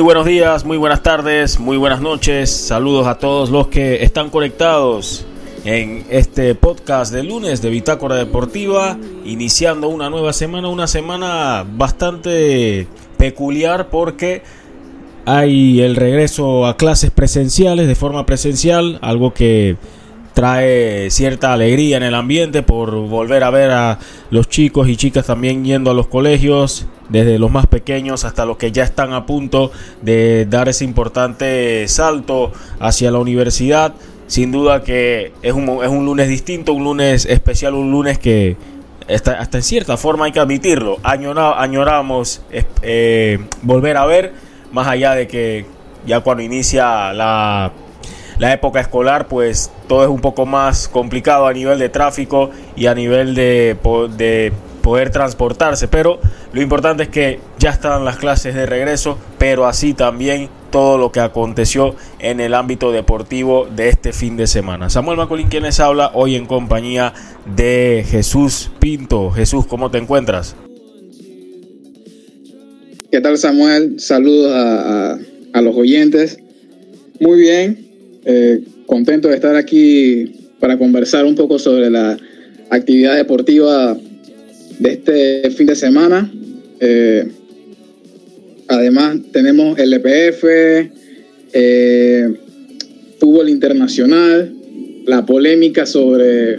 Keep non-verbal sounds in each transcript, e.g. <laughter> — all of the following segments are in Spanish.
Muy buenos días, muy buenas tardes, muy buenas noches. Saludos a todos los que están conectados en este podcast de lunes de Bitácora Deportiva, iniciando una nueva semana, una semana bastante peculiar porque hay el regreso a clases presenciales de forma presencial, algo que trae cierta alegría en el ambiente por volver a ver a los chicos y chicas también yendo a los colegios, desde los más pequeños hasta los que ya están a punto de dar ese importante salto hacia la universidad. Sin duda que es un, es un lunes distinto, un lunes especial, un lunes que hasta, hasta en cierta forma hay que admitirlo. añoramos eh, volver a ver, más allá de que ya cuando inicia la la época escolar, pues todo es un poco más complicado a nivel de tráfico y a nivel de, de poder transportarse. Pero lo importante es que ya están las clases de regreso, pero así también todo lo que aconteció en el ámbito deportivo de este fin de semana. Samuel Macolín quienes habla hoy en compañía de Jesús Pinto. Jesús, ¿cómo te encuentras? ¿Qué tal Samuel? Saludos a los oyentes. Muy bien, eh, contento de estar aquí para conversar un poco sobre la actividad deportiva de este fin de semana. Eh, además tenemos el EPF, eh, fútbol internacional, la polémica sobre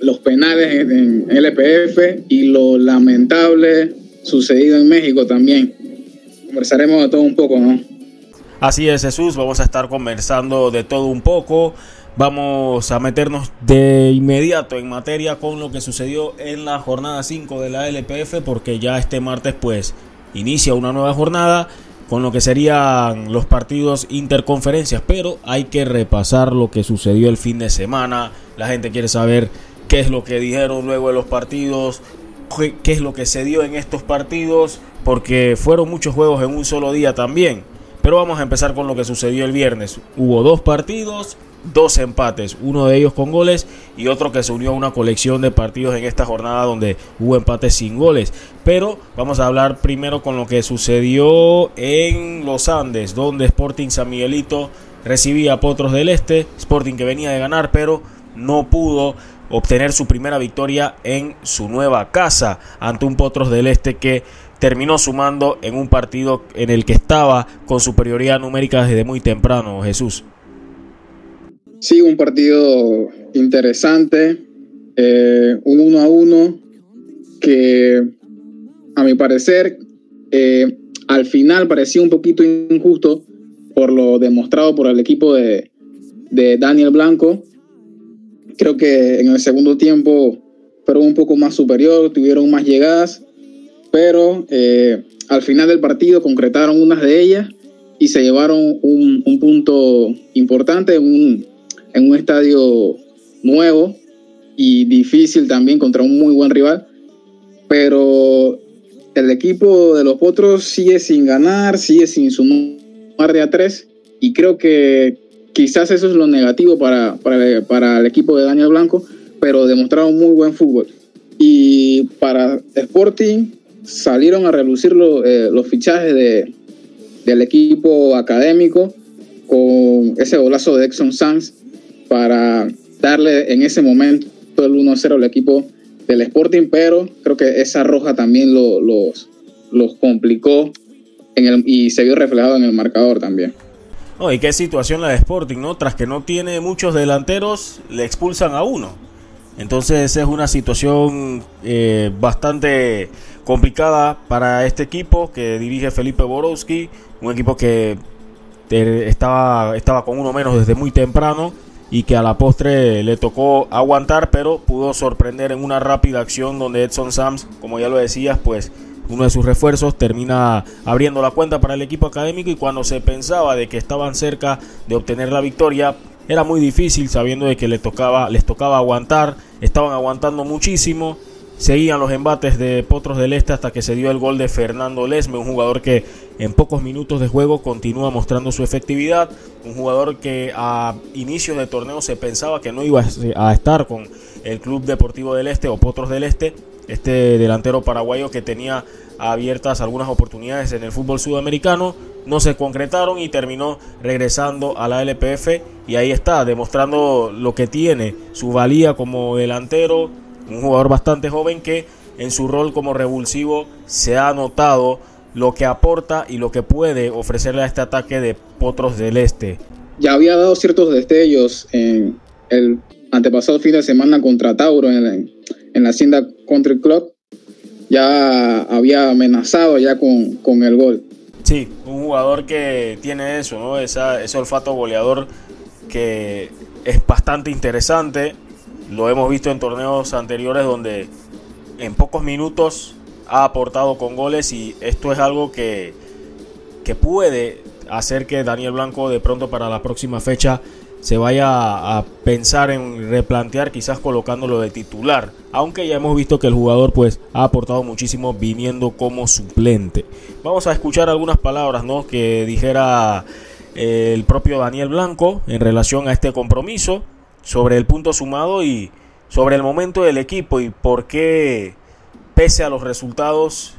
los penales en, en el EPF y lo lamentable sucedido en México también. Conversaremos de todo un poco, ¿no? Así es Jesús, vamos a estar conversando de todo un poco. Vamos a meternos de inmediato en materia con lo que sucedió en la jornada 5 de la LPF porque ya este martes pues inicia una nueva jornada con lo que serían los partidos interconferencias, pero hay que repasar lo que sucedió el fin de semana. La gente quiere saber qué es lo que dijeron luego de los partidos, qué es lo que se dio en estos partidos, porque fueron muchos juegos en un solo día también. Pero vamos a empezar con lo que sucedió el viernes. Hubo dos partidos, dos empates, uno de ellos con goles y otro que se unió a una colección de partidos en esta jornada donde hubo empates sin goles. Pero vamos a hablar primero con lo que sucedió en los Andes, donde Sporting San Miguelito recibía a Potros del Este, Sporting que venía de ganar, pero no pudo obtener su primera victoria en su nueva casa ante un Potros del Este que terminó sumando en un partido en el que estaba con superioridad numérica desde muy temprano, Jesús. Sí, un partido interesante, eh, un uno a uno que a mi parecer eh, al final parecía un poquito injusto por lo demostrado por el equipo de, de Daniel Blanco. Creo que en el segundo tiempo fueron un poco más superior, tuvieron más llegadas pero eh, al final del partido concretaron unas de ellas y se llevaron un, punto importante en un, en un estadio nuevo y difícil también contra un muy buen rival. Pero el equipo de los Potros sigue sin ganar, sigue sin sumar de a tres y creo que quizás eso es lo negativo para, para, para el equipo de Daniel Blanco, pero demostraron muy buen fútbol. Y para Sporting, salieron a relucir eh, los fichajes de, del equipo académico con ese golazo de Exxon Sanz para darle en ese momento el 1-0 al equipo del Sporting, pero creo que esa roja también los, los complicó y se vio reflejado en el marcador también. y qué situación la de Sporting, ¿no? Tras que no tiene muchos delanteros, le expulsan a uno. Entonces es una situación eh, bastante complicada para este equipo que dirige Felipe Borowski, un equipo que estaba, estaba con uno menos desde muy temprano y que a la postre le tocó aguantar, pero pudo sorprender en una rápida acción donde Edson Sams, como ya lo decías, pues uno de sus refuerzos termina abriendo la cuenta para el equipo académico y cuando se pensaba de que estaban cerca de obtener la victoria, era muy difícil sabiendo de que le tocaba, les tocaba aguantar, estaban aguantando muchísimo Seguían los embates de Potros del Este hasta que se dio el gol de Fernando Lesme, un jugador que en pocos minutos de juego continúa mostrando su efectividad, un jugador que a inicios de torneo se pensaba que no iba a estar con el Club Deportivo del Este o Potros del Este, este delantero paraguayo que tenía abiertas algunas oportunidades en el fútbol sudamericano, no se concretaron y terminó regresando a la LPF y ahí está, demostrando lo que tiene, su valía como delantero, un jugador bastante joven que en su rol como revulsivo se ha notado lo que aporta y lo que puede ofrecerle a este ataque de Potros del Este. Ya había dado ciertos destellos en el antepasado fin de semana contra Tauro en la, en la Hacienda Country Club. Ya había amenazado ya con, con el gol. Sí, un jugador que tiene eso, ¿no? Esa, ese olfato goleador que es bastante interesante. Lo hemos visto en torneos anteriores donde en pocos minutos ha aportado con goles y esto es algo que, que puede hacer que Daniel Blanco de pronto para la próxima fecha se vaya a pensar en replantear quizás colocándolo de titular, aunque ya hemos visto que el jugador pues ha aportado muchísimo viniendo como suplente. Vamos a escuchar algunas palabras ¿no? que dijera eh, el propio Daniel Blanco en relación a este compromiso, sobre el punto sumado y sobre el momento del equipo y por qué pese a los resultados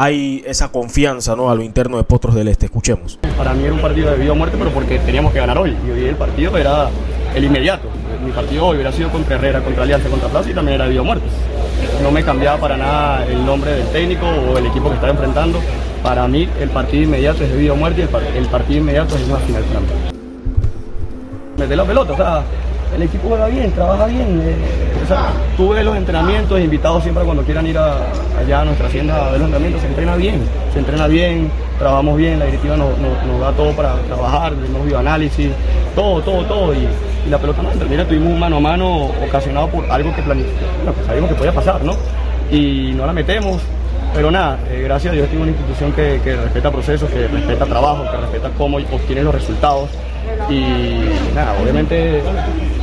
hay esa confianza ¿no? a lo interno de Potros del Este. Escuchemos. Para mí era un partido de vida o muerte, pero porque teníamos que ganar hoy. Y hoy el partido era el inmediato. Mi partido hoy hubiera sido contra Herrera, contra Alianza, contra Plaza y también era de vida o muerte. No me cambiaba para nada el nombre del técnico o el equipo que estaba enfrentando. Para mí el partido inmediato es de vida o muerte y el, partido inmediato es una final mí. la pelota, o sea, el equipo juega bien, trabaja bien. Eh, tuve los entrenamientos, invitados siempre cuando quieran ir allá a nuestra hacienda a ver los entrenamientos, se entrena bien, se entrena bien, trabajamos bien, la directiva nos, da todo para trabajar, hemos bioanálisis, todo, todo, todo. Y, la pelota no termina, tuvimos un mano a mano ocasionado por algo que planificamos, que sabíamos que podía pasar, ¿no? Y no la metemos, pero nada, eh, gracias a Dios tengo una institución que, que, respeta procesos, que respeta trabajo, que respeta cómo obtiene los resultados. Y nada, obviamente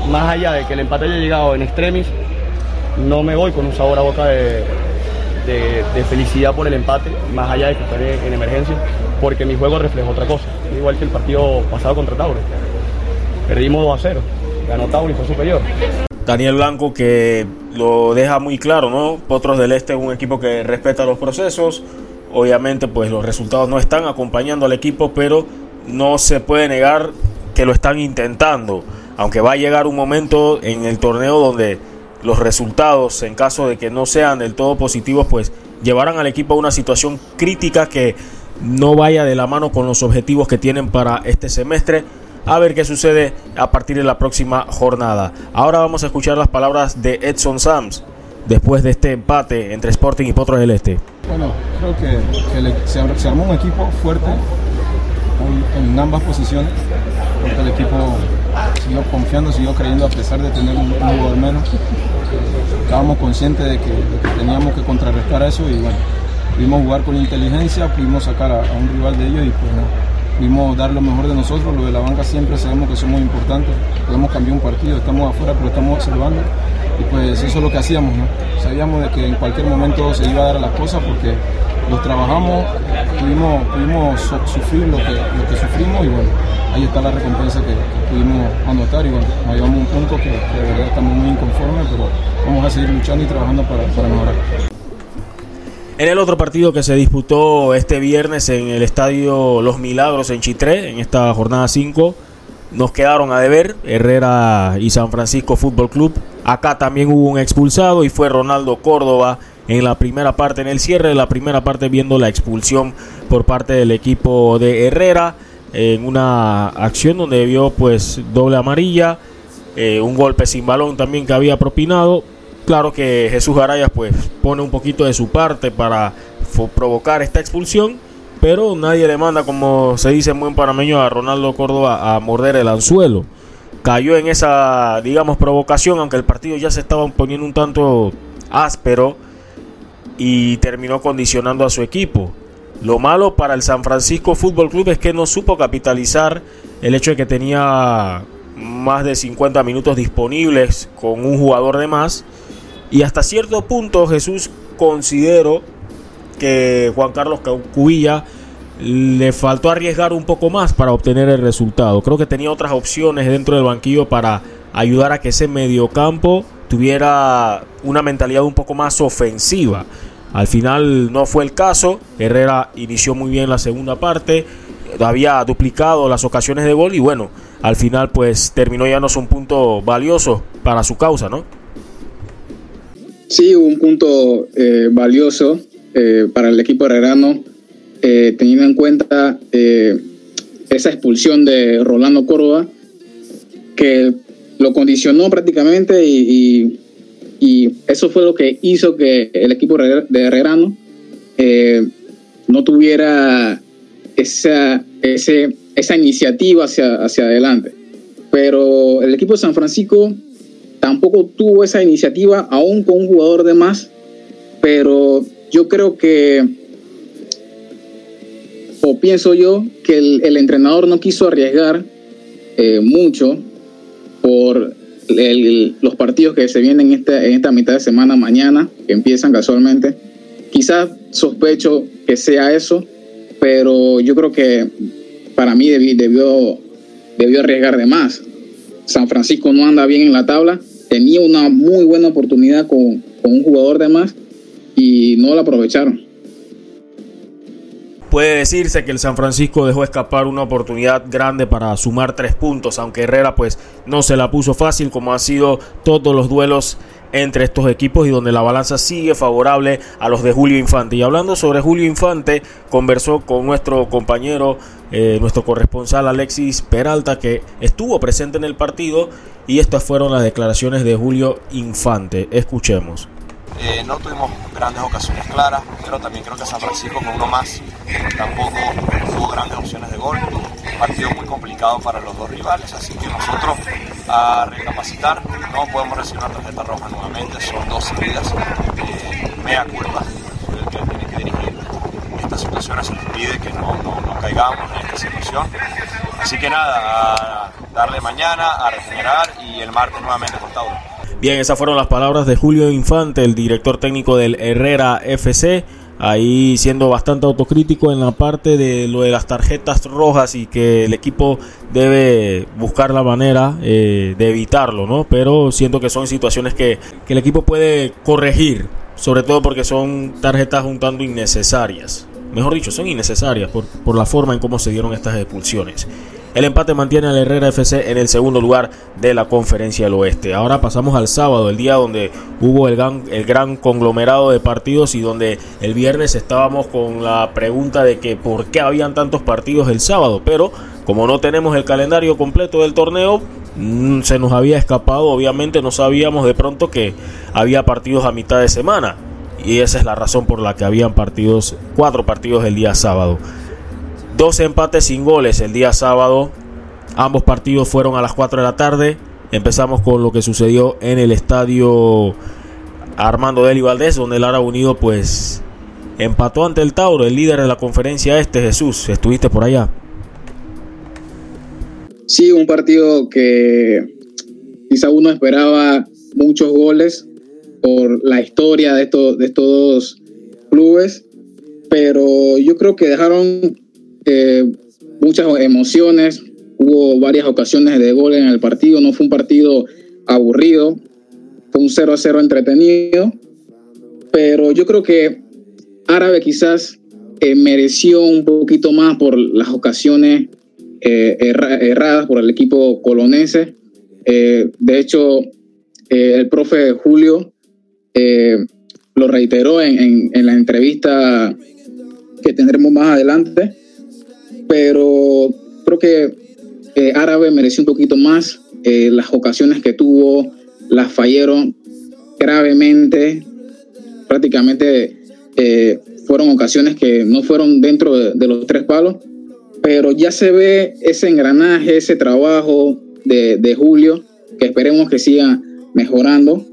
más allá de que el empate haya llegado en extremis, no me voy con un sabor a boca de, felicidad por el empate, más allá de que estaré en emergencia, porque mi juego refleja otra cosa, igual que el partido pasado contra Tauro. Perdimos 2 a 0, ganó Tauro y fue superior. Daniel Blanco que lo deja muy claro, ¿no? Potros del Este es un equipo que respeta los procesos. Obviamente, pues los resultados no están acompañando al equipo, pero no se puede negar que lo están intentando aunque va a llegar un momento en el torneo donde los resultados, en caso de que no sean del todo positivos, pues llevarán al equipo a una situación crítica que no vaya de la mano con los objetivos que tienen para este semestre. A ver qué sucede a partir de la próxima jornada. Ahora vamos a escuchar las palabras de Edson Sams después de este empate entre Sporting y Potros del Este. Bueno, creo que, se, armó un equipo fuerte en ambas posiciones, el equipo siguió confiando, siguió creyendo a pesar de tener un, jugador menos. Estábamos conscientes de que, teníamos que contrarrestar eso y bueno, pudimos jugar con inteligencia, pudimos sacar a, un rival de ellos y pues pudimos dar lo mejor de nosotros, lo de la banca siempre sabemos que somos importantes, podemos cambiar un partido, estamos afuera pero estamos observando y pues eso es lo que hacíamos, ¿no? sabíamos de que en cualquier momento se iba a dar las cosas porque los trabajamos, pudimos, sufrir lo que, lo que sufrimos y bueno, ahí está la recompensa que, pudimos anotar y bueno, nos llevamos un punto que, de verdad estamos muy inconformes, pero vamos a seguir luchando y trabajando para, para mejorar. En el otro partido que se disputó este viernes en el estadio Los Milagros en Chitré, en esta jornada 5, nos quedaron a deber Herrera y San Francisco Fútbol Club. Acá también hubo un expulsado y fue Ronaldo Córdoba en la primera parte, en el cierre de la primera parte, viendo la expulsión por parte del equipo de Herrera en una acción donde vio pues doble amarilla, eh, un golpe sin balón también que había propinado. Claro que Jesús Arayas pues pone un poquito de su parte para provocar esta expulsión, pero nadie le manda, como se dice en buen parameño, a Ronaldo Córdoba a morder el anzuelo. Cayó en esa, digamos, provocación, aunque el partido ya se estaba poniendo un tanto áspero y terminó condicionando a su equipo. Lo malo para el San Francisco Fútbol Club es que no supo capitalizar el hecho de que tenía más de 50 minutos disponibles con un jugador de más. Y hasta cierto punto Jesús considero que Juan Carlos Cubilla le faltó arriesgar un poco más para obtener el resultado. Creo que tenía otras opciones dentro del banquillo para ayudar a que ese mediocampo tuviera una mentalidad un poco más ofensiva. Al final no fue el caso. Herrera inició muy bien la segunda parte. Había duplicado las ocasiones de gol y bueno, al final pues terminó ya no es un punto valioso para su causa, ¿no? Sí, un punto eh, valioso eh, para el equipo herrerano, eh, teniendo en cuenta esa expulsión de Rolando Córdoba, que lo condicionó prácticamente y, eso fue lo que hizo que el equipo de Herrerano no tuviera esa, esa iniciativa hacia, hacia adelante. Pero el equipo de San Francisco tampoco tuvo esa iniciativa, aún con un jugador de más, pero yo creo que, o pienso yo, que el, entrenador no quiso arriesgar eh, mucho por los partidos que se vienen en esta, mitad de semana mañana, que empiezan casualmente. Quizás sospecho que sea eso, pero yo creo que para mí debió, arriesgar de más. San Francisco no anda bien en la tabla tenía una muy buena oportunidad con, un jugador de más y no la aprovecharon. Puede decirse que el San Francisco dejó escapar una oportunidad grande para sumar tres puntos, aunque Herrera pues no se la puso fácil como han sido todos los duelos entre estos equipos y donde la balanza sigue favorable a los de Julio Infante. Y hablando sobre Julio Infante, conversó con nuestro compañero, eh, nuestro corresponsal Alexis Peralta, que estuvo presente en el partido y estas fueron las declaraciones de Julio Infante. Escuchemos. Eh, no tuvimos grandes ocasiones claras, pero también creo que San Francisco con uno más tampoco tuvo grandes opciones de gol. Un partido muy complicado para los dos rivales, así que nosotros a recapacitar no podemos recibir una tarjeta roja nuevamente, son dos seguidas. Eh, mea culpa, que tiene que dirigir estas situaciones, se nos pide que no, caigamos en esta situación. Así que nada, a darle mañana, a regenerar y el martes nuevamente con. Bien, esas fueron las palabras de Julio Infante, el director técnico del Herrera FC. Ahí siendo bastante autocrítico en la parte de lo de las tarjetas rojas y que el equipo debe buscar la manera eh, de evitarlo, ¿no? Pero siento que son situaciones que, que el equipo puede corregir, sobre todo porque son tarjetas un tanto innecesarias. Mejor dicho, son innecesarias por, por la forma en cómo se dieron estas expulsiones. El empate mantiene al Herrera FC en el segundo lugar de la Conferencia del Oeste. Ahora pasamos al sábado, el día donde hubo el gran, conglomerado de partidos y donde el viernes estábamos con la pregunta de que por qué habían tantos partidos el sábado. Pero como no tenemos el calendario completo del torneo, mm, se nos había escapado, obviamente no sabíamos de pronto que había partidos a mitad de semana. Y esa es la razón por la que habían partidos, cuatro partidos el día sábado. Dos empates sin goles el día sábado. Ambos partidos fueron a las 4 de la tarde. Empezamos con lo que sucedió en el estadio Armando Deli Valdés, donde el Ara Unido pues empató ante el Tauro, el líder de la conferencia este, Jesús. ¿Estuviste por allá? Sí, un partido que quizá uno esperaba muchos goles por la historia de estos, de estos dos clubes, pero yo creo que dejaron eh, muchas emociones, hubo varias ocasiones de gol en el partido, no fue un partido aburrido, fue un 0 a 0 entretenido, pero yo creo que Árabe quizás eh, mereció un poquito más por las ocasiones eh, erradas por el equipo colonense. de hecho, el profe Julio lo reiteró en, en la entrevista que tendremos más adelante pero creo que eh, Árabe mereció un poquito más. Eh, las ocasiones que tuvo las fallaron gravemente. Prácticamente eh, fueron ocasiones que no fueron dentro de, los tres palos, pero ya se ve ese engranaje, ese trabajo de, de Julio, que esperemos que siga mejorando.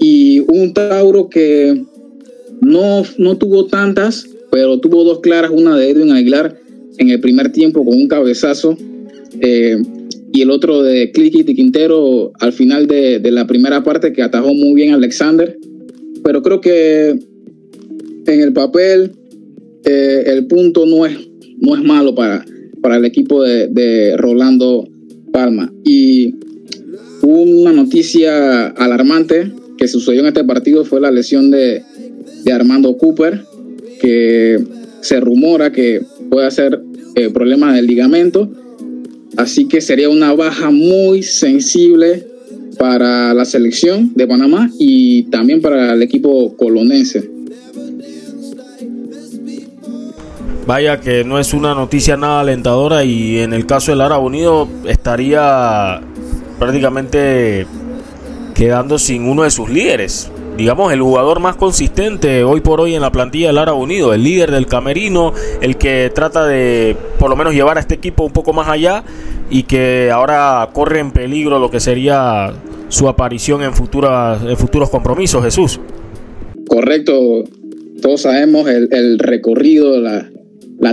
Y un Tauro que no, no tuvo tantas, pero tuvo dos claras, una de Edwin Aguilar en el primer tiempo con un cabezazo eh, y el otro de Clicky Quintero al final de, la primera parte que atajó muy bien Alexander. Pero creo que en el papel eh, el punto no es, no es malo para, para el equipo de, Rolando Palma. Y una noticia alarmante que sucedió en este partido fue la lesión de, de Armando Cooper, que se rumora que puede ser eh, problema del ligamento. Así que sería una baja muy sensible para la selección de Panamá y también para el equipo colonense. Vaya que no es una noticia nada alentadora y en el caso del Árabe Unido estaría prácticamente quedando sin uno de sus líderes. Digamos, el jugador más consistente hoy por hoy en la plantilla del Árabe Unido, el líder del camerino, el que trata de por lo menos llevar a este equipo un poco más allá y que ahora corre en peligro lo que sería su aparición en, futuras, futuros compromisos, Jesús. Correcto, todos sabemos el, recorrido, la,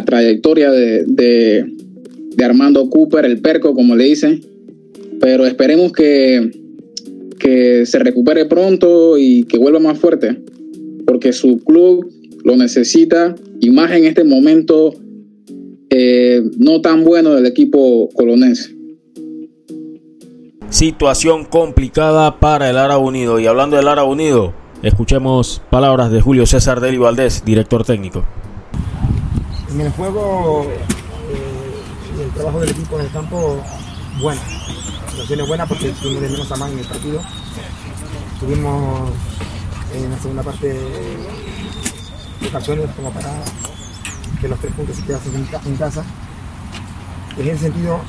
trayectoria de, de, Armando Cooper, el perco, como le dicen, pero esperemos que, que se recupere pronto y que vuelva más fuerte, porque su club lo necesita y más en este momento eh, no tan bueno del equipo colonense. Situación complicada para el Árabe Unido. Y hablando del Árabe Unido, escuchemos palabras de Julio César Deli Valdés, director técnico. En el juego, eh, el trabajo del equipo en el campo, bueno. Situaciones buenas porque tuvimos de menos a más en el partido. Tuvimos en la segunda parte ocasiones como para que los tres puntos se quedasen en, casa. En ese sentido,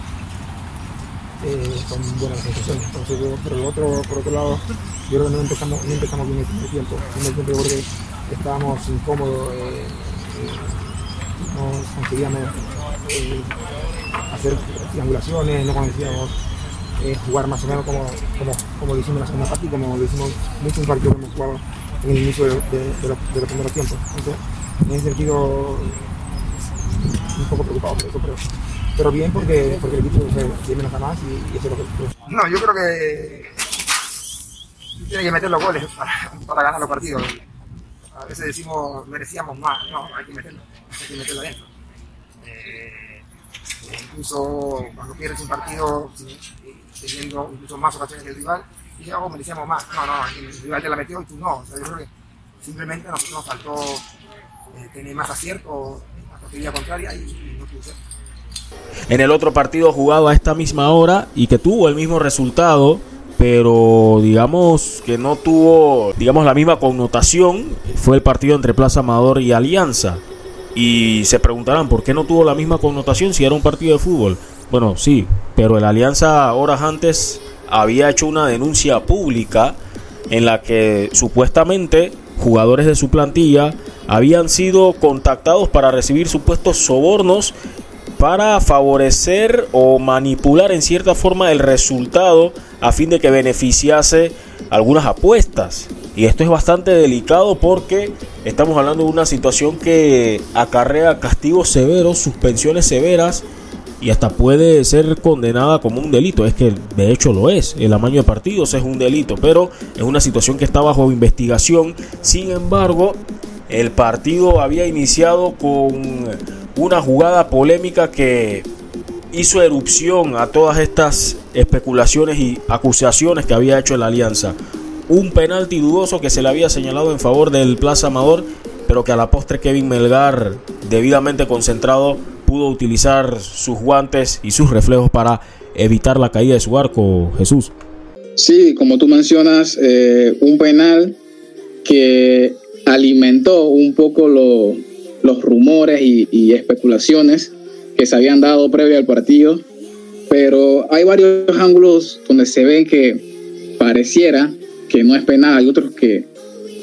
eh, son buenas sensaciones. Entonces, pero otro, por otro lado, yo creo que no empezamos, no empezamos bien el primer tiempo. En el tiempo yo creo que estábamos incómodos, eh, no conseguíamos eh, hacer triangulaciones, no conseguíamos jugar más o menos como, como, como lo hicimos en la segunda parte y como lo hicimos muchos partidos que hemos jugado en el inicio de, los, de los primeros tiempos. Entonces, en ese sentido, un poco preocupado por eso, pero, pero bien porque, porque el equipo tiene menos a más y, eso es lo que... No, yo creo que tiene que meter los goles para, para ganar los partidos. A veces decimos merecíamos más, no, hay que meterlo, hay que meterlo adentro. Eh, incluso cuando pierdes un partido teniendo incluso más ocasiones que el rival, y algo merecíamos más. No, no, el rival te la metió y tú no. O sea, yo creo que simplemente nos, nos faltó eh, tener más acierto contraria y, no En el otro partido jugado a esta misma hora y que tuvo el mismo resultado, pero digamos que no tuvo, digamos, la misma connotación, fue el partido entre Plaza Amador y Alianza. Y se preguntarán por qué no tuvo la misma connotación si era un partido de fútbol. Bueno, sí, pero el Alianza horas antes había hecho una denuncia pública en la que supuestamente jugadores de su plantilla habían sido contactados para recibir supuestos sobornos para favorecer o manipular en cierta forma el resultado a fin de que beneficiase algunas apuestas. Y esto es bastante delicado porque estamos hablando de una situación que acarrea castigos severos, suspensiones severas y hasta puede ser condenada como un delito. Es que de hecho lo es. El amaño de partidos es un delito, pero es una situación que está bajo investigación. Sin embargo, el partido había iniciado con una jugada polémica que hizo erupción a todas estas especulaciones y acusaciones que había hecho la alianza. Un penalti dudoso que se le había señalado en favor del Plaza Amador, pero que a la postre Kevin Melgar, debidamente concentrado, pudo utilizar sus guantes y sus reflejos para evitar la caída de su arco, Jesús. Sí, como tú mencionas, eh, un penal que alimentó un poco los rumores y, especulaciones que se habían dado previo al partido, pero hay varios ángulos donde se ven que pareciera que no es penal, hay otros que,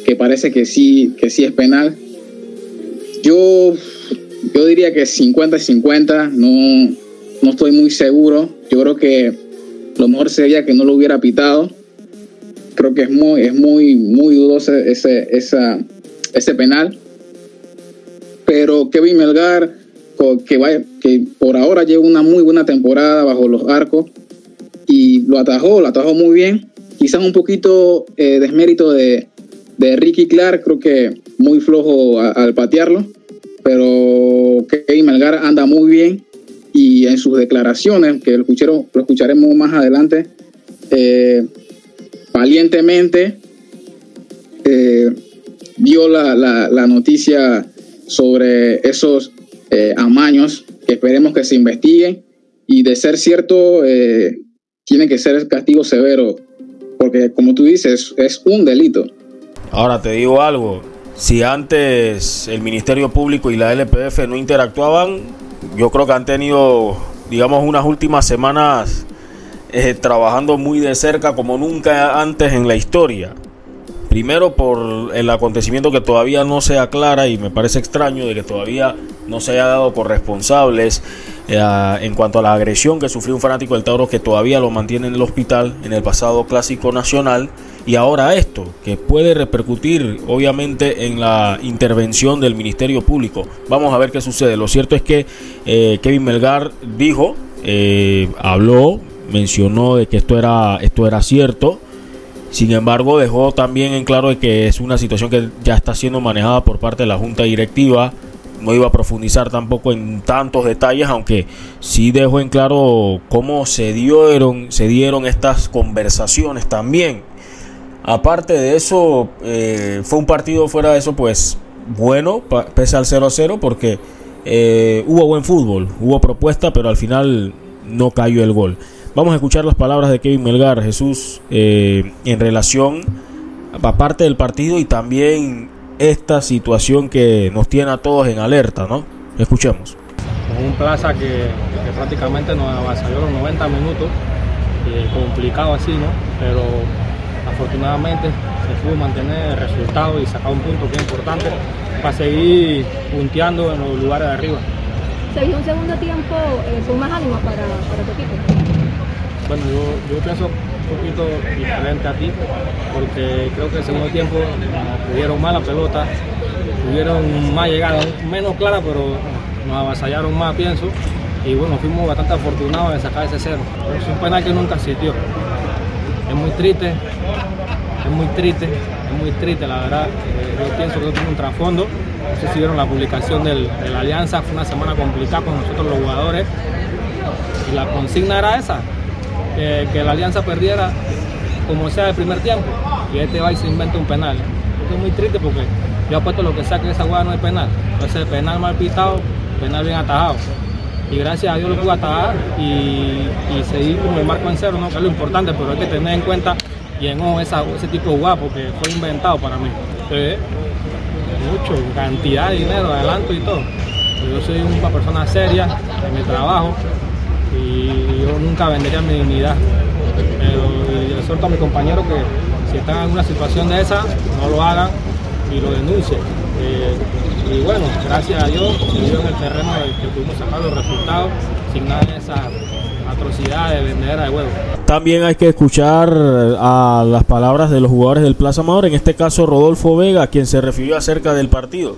que parece que sí, que sí es penal. Yo, yo diría que 50 y 50, no, no estoy muy seguro. Yo creo que lo mejor sería que no lo hubiera pitado. Creo que es muy, es muy, muy dudoso ese, esa, ese penal. Pero Kevin Melgar, que, vaya, que por ahora lleva una muy buena temporada bajo los arcos y lo atajó, lo atajó muy bien. Quizás un poquito eh, desmérito de, de, Ricky Clark, creo que muy flojo al patearlo, pero Kevin Melgar anda muy bien y en sus declaraciones, que lo, lo escucharemos más adelante, eh, valientemente eh, dio la, la, noticia sobre esos eh, amaños, que esperemos que se investiguen y de ser cierto, tiene que ser castigo severo, porque como tú dices, es un delito. Ahora te digo algo, si antes el Ministerio Público y la LPF no interactuaban, yo creo que han tenido, digamos, unas últimas semanas eh, trabajando muy de cerca como nunca antes en la historia. Primero por el acontecimiento que todavía no se aclara y me parece extraño de que todavía no se haya dado corresponsables eh, en cuanto a la agresión que sufrió un fanático del Tauro que todavía lo mantiene en el hospital en el pasado clásico nacional y ahora esto que puede repercutir obviamente en la intervención del Ministerio Público. Vamos a ver qué sucede. Lo cierto es que eh, Kevin Melgar dijo, habló mencionó de que esto era, esto era cierto. Sin embargo, dejó también en claro de que es una situación que ya está siendo manejada por parte de la Junta Directiva. No iba a profundizar tampoco en tantos detalles, aunque sí dejó en claro cómo se dieron, se dieron estas conversaciones también. Aparte de eso, eh, fue un partido fuera de eso, pues bueno, pese al 0-0, porque eh, hubo buen fútbol, hubo propuesta, pero al final no cayó el gol. Vamos a escuchar las palabras de Kevin Melgar, Jesús, eh, en relación a parte del partido y también esta situación que nos tiene a todos en alerta, ¿no? Escuchemos. un plaza que, prácticamente nos avasalló los 90 minutos, eh, complicado así, ¿no? Pero afortunadamente se pudo mantener el resultado y sacar un punto que es importante para seguir punteando en los lugares de arriba. ¿Se vio un segundo tiempo eh, con más ánimo para, para tu equipo? Bueno, yo, pienso un poquito diferente a ti, porque creo que el segundo tiempo tuvieron mala pelota, tuvieron más llegadas, menos clara, pero nos avasallaron más, pienso. Y bueno, fuimos bastante afortunados en sacar ese cero. Es un penal que nunca existió. Es muy triste, es muy triste, es muy triste, la verdad. Eh, yo pienso que tiene un trasfondo. No sé si vieron la publicación de la Alianza, fue una semana complicada con nosotros los jugadores. Y la consigna era esa, que la Alianza perdiera como sea el primer tiempo y este va y se inventa un penal. Esto es muy triste porque yo apuesto lo que sea que esa jugada no es penal. Entonces penal mal pitado, penal bien atajado. Y gracias a Dios lo pude atajar y, seguir con el marco en cero, ¿no? que es lo importante, pero hay que tener en cuenta y en ojo ese tipo de jugada porque fue inventado para mí. Mucho, cantidad de dinero, adelanto y todo. Yo soy una persona seria en mi trabajo, y yo nunca vendería mi dignidad. Pero yo le suelto a mi compañero que si están en una situación de esa, no lo hagan y lo denuncien. Eh, y bueno, gracias a Dios se dio en el terreno que pudimos sacar los resultados sin nada de esa atrocidad de vender de huevo. También hay que escuchar a las palabras de los jugadores del Plaza Amador, en este caso Rodolfo Vega, quien se refirió acerca del partido.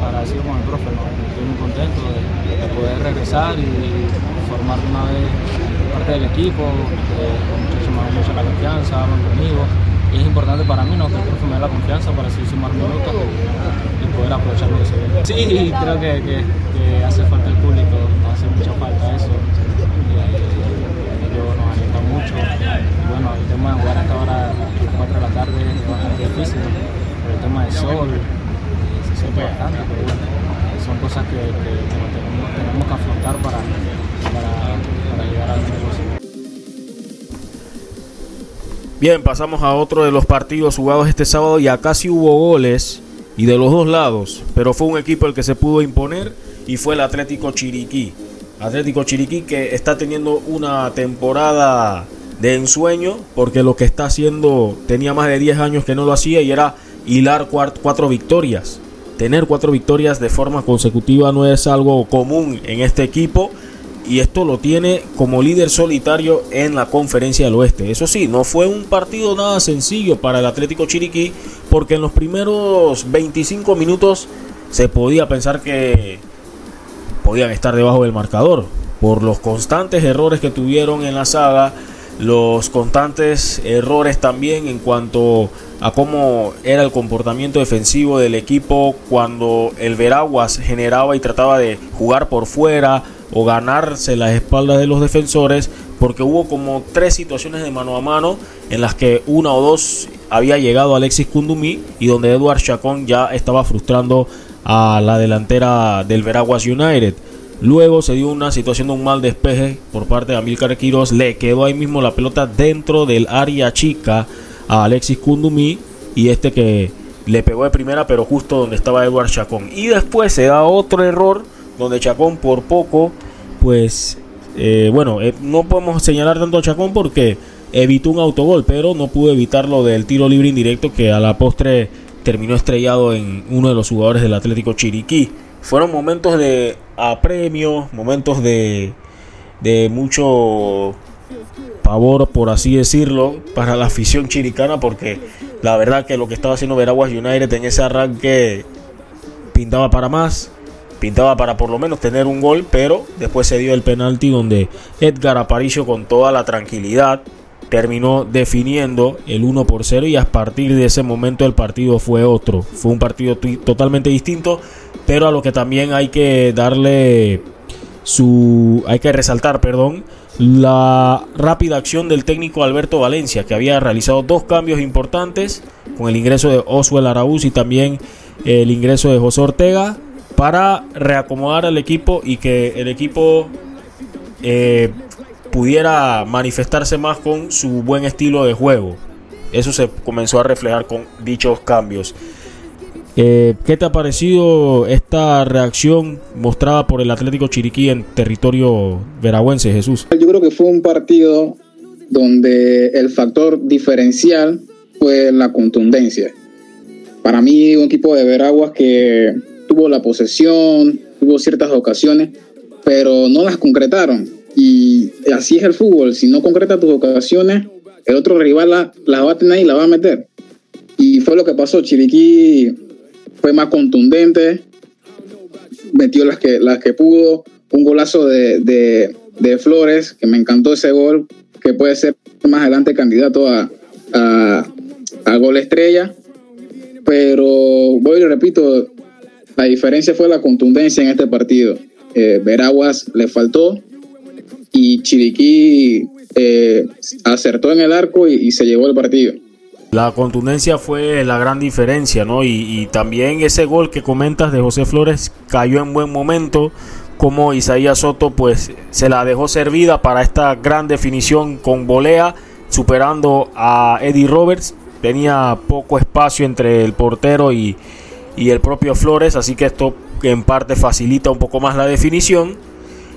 Para decir con el profe, estoy muy contento de poder regresar y formar una vez parte del equipo, eh, muchachos la confianza, hablan conmigo. Y es importante para mí ¿no? que me dé la confianza para seguir sumar minutos y, poder aprovechar lo que se. Sí, creo que, que, que, hace falta el público, hace mucha falta eso. ellos nos alientan mucho. Y bueno, el tema de jugar hasta ahora a las 4 de la tarde es bastante difícil, el tema del sol eh, se siente bastante, pero bueno, son cosas que, que tenemos, tenemos que afrontar para Bien, pasamos a otro de los partidos jugados este sábado y acá sí hubo goles y de los dos lados, pero fue un equipo el que se pudo imponer y fue el Atlético Chiriquí. Atlético Chiriquí que está teniendo una temporada de ensueño porque lo que está haciendo tenía más de 10 años que no lo hacía y era hilar cuatro victorias. Tener cuatro victorias de forma consecutiva no es algo común en este equipo y esto lo tiene como líder solitario en la conferencia del oeste. Eso sí, no fue un partido nada sencillo para el Atlético Chiriquí porque en los primeros 25 minutos se podía pensar que podían estar debajo del marcador por los constantes errores que tuvieron en la saga, los constantes errores también en cuanto a cómo era el comportamiento defensivo del equipo cuando el Veraguas generaba y trataba de jugar por fuera o ganarse las espaldas de los defensores porque hubo como tres situaciones de mano a mano en las que una o dos había llegado Alexis Kundumí y donde Eduard Chacón ya estaba frustrando a la delantera del Veraguas United. Luego se dio una situación de un mal despeje por parte de Amilcar Quiroz. Le quedó ahí mismo la pelota dentro del área chica a Alexis Kundumí. Y este que le pegó de primera, pero justo donde estaba Eduard Chacón. Y después se da otro error donde Chacón por poco, pues, eh, bueno, eh, no podemos señalar tanto a Chacón porque evitó un autogol, pero no pudo evitarlo del tiro libre indirecto que a la postre terminó estrellado en uno de los jugadores del Atlético Chiriquí. Fueron momentos de apremio, momentos de, de mucho pavor, por así decirlo, para la afición chiricana, porque la verdad que lo que estaba haciendo Veraguas United en ese arranque pintaba para más, pintaba para por lo menos tener un gol, pero después se dio el penalti donde Edgar Aparicio con toda la tranquilidad terminó definiendo el 1 por 0 y a partir de ese momento el partido fue otro, fue un partido totalmente distinto, pero a lo que también hay que darle su hay que resaltar, perdón, la rápida acción del técnico Alberto Valencia, que había realizado dos cambios importantes con el ingreso de Oswald Araúz y también el ingreso de José Ortega para reacomodar al equipo y que el equipo eh, pudiera manifestarse más con su buen estilo de juego. Eso se comenzó a reflejar con dichos cambios. Eh, ¿Qué te ha parecido esta reacción mostrada por el Atlético Chiriquí en territorio veragüense, Jesús? Yo creo que fue un partido donde el factor diferencial fue la contundencia. Para mí, un equipo de Veraguas que tuvo la posesión, tuvo ciertas ocasiones, pero no las concretaron. Y así es el fútbol. Si no concreta tus ocasiones, el otro rival las va a tener y la va a meter. Y fue lo que pasó. Chiriquí fue más contundente, metió las que, las que pudo, un golazo de, Flores, que me encantó ese gol, que puede ser más adelante candidato a, a, gol estrella. Pero voy y repito, la diferencia fue la contundencia en este partido. Eh, Veraguas le faltó y Chiriquí eh, acertó en el arco y se llevó el partido. La contundencia fue la gran diferencia, ¿no? Y, también ese gol que comentas de José Flores cayó en buen momento, como Isaías Soto pues se la dejó servida para esta gran definición con volea, superando a Eddie Roberts. Tenía poco espacio entre el portero y, y el propio Flores, así que esto en parte facilita un poco más la definición.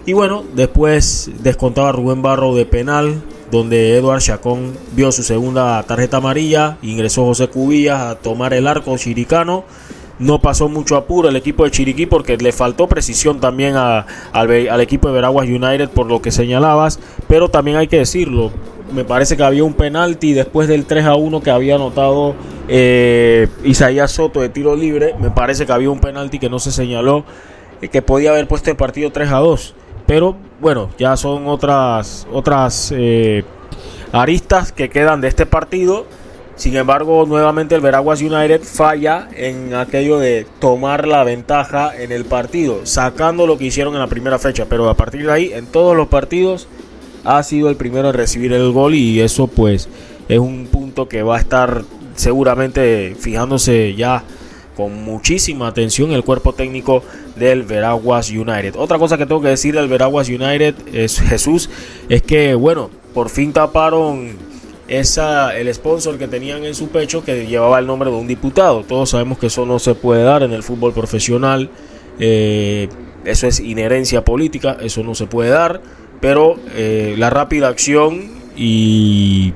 Y bueno, después descontaba Rubén Barro de penal, donde Eduard Chacón vio su segunda tarjeta amarilla, ingresó José Cubillas a tomar el arco chiricano. No pasó mucho apuro el equipo de Chiriquí porque le faltó precisión también al, equipo de Veraguas United por lo que señalabas, pero también hay que decirlo, me parece que había un penalti después del 3 a 1 que había anotado eh, Isaías Soto de tiro libre, me parece que había un penalti que no se señaló, eh, que podía haber puesto el partido 3 a 2 pero bueno, ya son otras, otras eh, aristas que quedan de este partido. Sin embargo, nuevamente el Veraguas United falla en aquello de tomar la ventaja en el partido, sacando lo que hicieron en la primera fecha. Pero a partir de ahí, en todos los partidos, ha sido el primero en recibir el gol y eso pues es un punto que va a estar seguramente fijándose ya con muchísima atención el cuerpo técnico del Veraguas United. Otra cosa que tengo que decir del Veraguas United es Jesús, es que bueno, por fin taparon esa, el sponsor que tenían en su pecho que llevaba el nombre de un diputado. Todos sabemos que eso no se puede dar en el fútbol profesional. Eh, eso es inherencia política, eso no se puede dar. Pero eh, la rápida acción y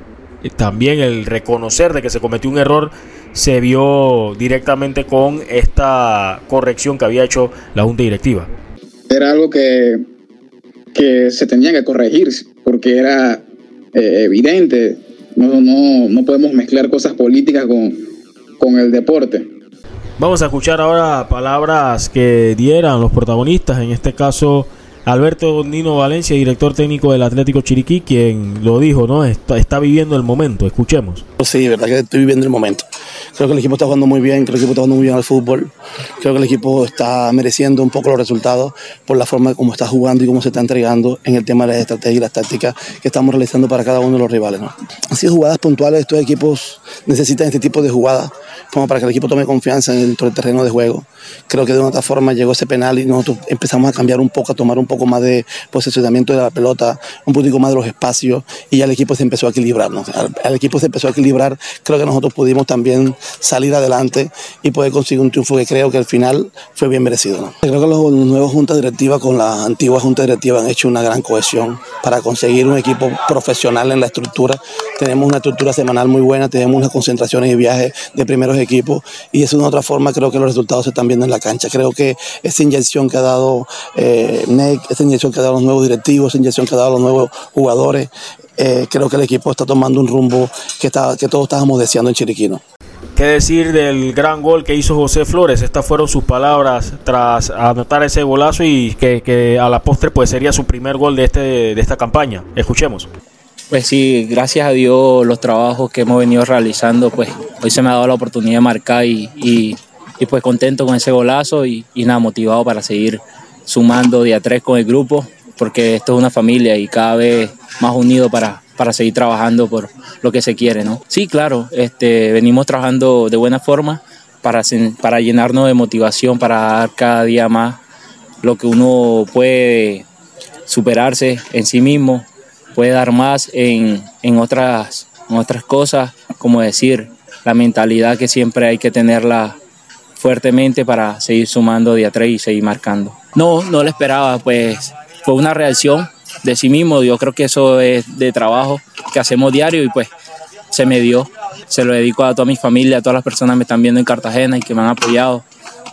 también el reconocer de que se cometió un error se vio directamente con esta corrección que había hecho la Junta Directiva. Era algo que, que se tenía que corregir porque era eh, evidente. No, no, no podemos mezclar cosas políticas con, con el deporte. Vamos a escuchar ahora palabras que dieran los protagonistas, en este caso Alberto Nino Valencia, director técnico del Atlético Chiriquí, quien lo dijo, ¿no? Está, está viviendo el momento, escuchemos. Sí, verdad que estoy viviendo el momento. Creo que el equipo está jugando muy bien, creo que el equipo está jugando muy bien al fútbol. Creo que el equipo está mereciendo un poco los resultados por la forma como está jugando y cómo se está entregando en el tema de las estrategias y las tácticas que estamos realizando para cada uno de los rivales. ¿no? Han sido jugadas puntuales estos equipos necesitan este tipo de jugadas como para que el equipo tome confianza dentro del terreno de juego. Creo que de otra forma llegó ese penal y nosotros empezamos a cambiar un poco, a tomar un poco más de posicionamiento de la pelota, un poquito más de los espacios y ya el equipo se empezó a equilibrar. ¿no? El, equipo se empezó a equilibrar, creo que nosotros pudimos también salir adelante y poder conseguir un triunfo que creo que al final fue bien merecido. Creo que los nuevos juntas directivas con la antigua junta directiva han hecho una gran cohesión para conseguir un equipo profesional en la estructura. Tenemos una estructura semanal muy buena, tenemos unas concentraciones y viajes de primeros equipos y es una otra forma creo que los resultados se están viendo en la cancha. Creo que esa inyección que ha dado eh, NEC, esa inyección que ha dado los nuevos directivos, esa inyección que ha dado los nuevos jugadores, eh, creo que el equipo está tomando un rumbo que, está, que todos estábamos deseando en Chiriquino. ¿Qué decir del gran gol que hizo José Flores? Estas fueron sus palabras tras anotar ese golazo y que, a la postre pues sería su primer gol de, este, de esta campaña. Escuchemos. Pues sí, gracias a Dios los trabajos que hemos venido realizando, pues hoy se me ha dado la oportunidad de marcar y, y, y pues contento con ese golazo y, y, nada, motivado para seguir sumando día tres con el grupo, porque esto es una familia y cada vez más unido para, para seguir trabajando por lo que se quiere, ¿no? Sí, claro, este, venimos trabajando de buena forma para, para llenarnos de motivación, para dar cada día más lo que uno puede superarse en sí mismo, puede dar más en, en, otras, en otras cosas, como decir, la mentalidad que siempre hay que tenerla fuertemente para seguir sumando día 3 y seguir marcando. No, no lo esperaba, pues fue una reacción de sí mismo. Yo creo que eso es de trabajo que hacemos diario y pues se me dio. Se lo dedico a toda mi familia, a todas las personas que me están viendo en Cartagena y que me han apoyado,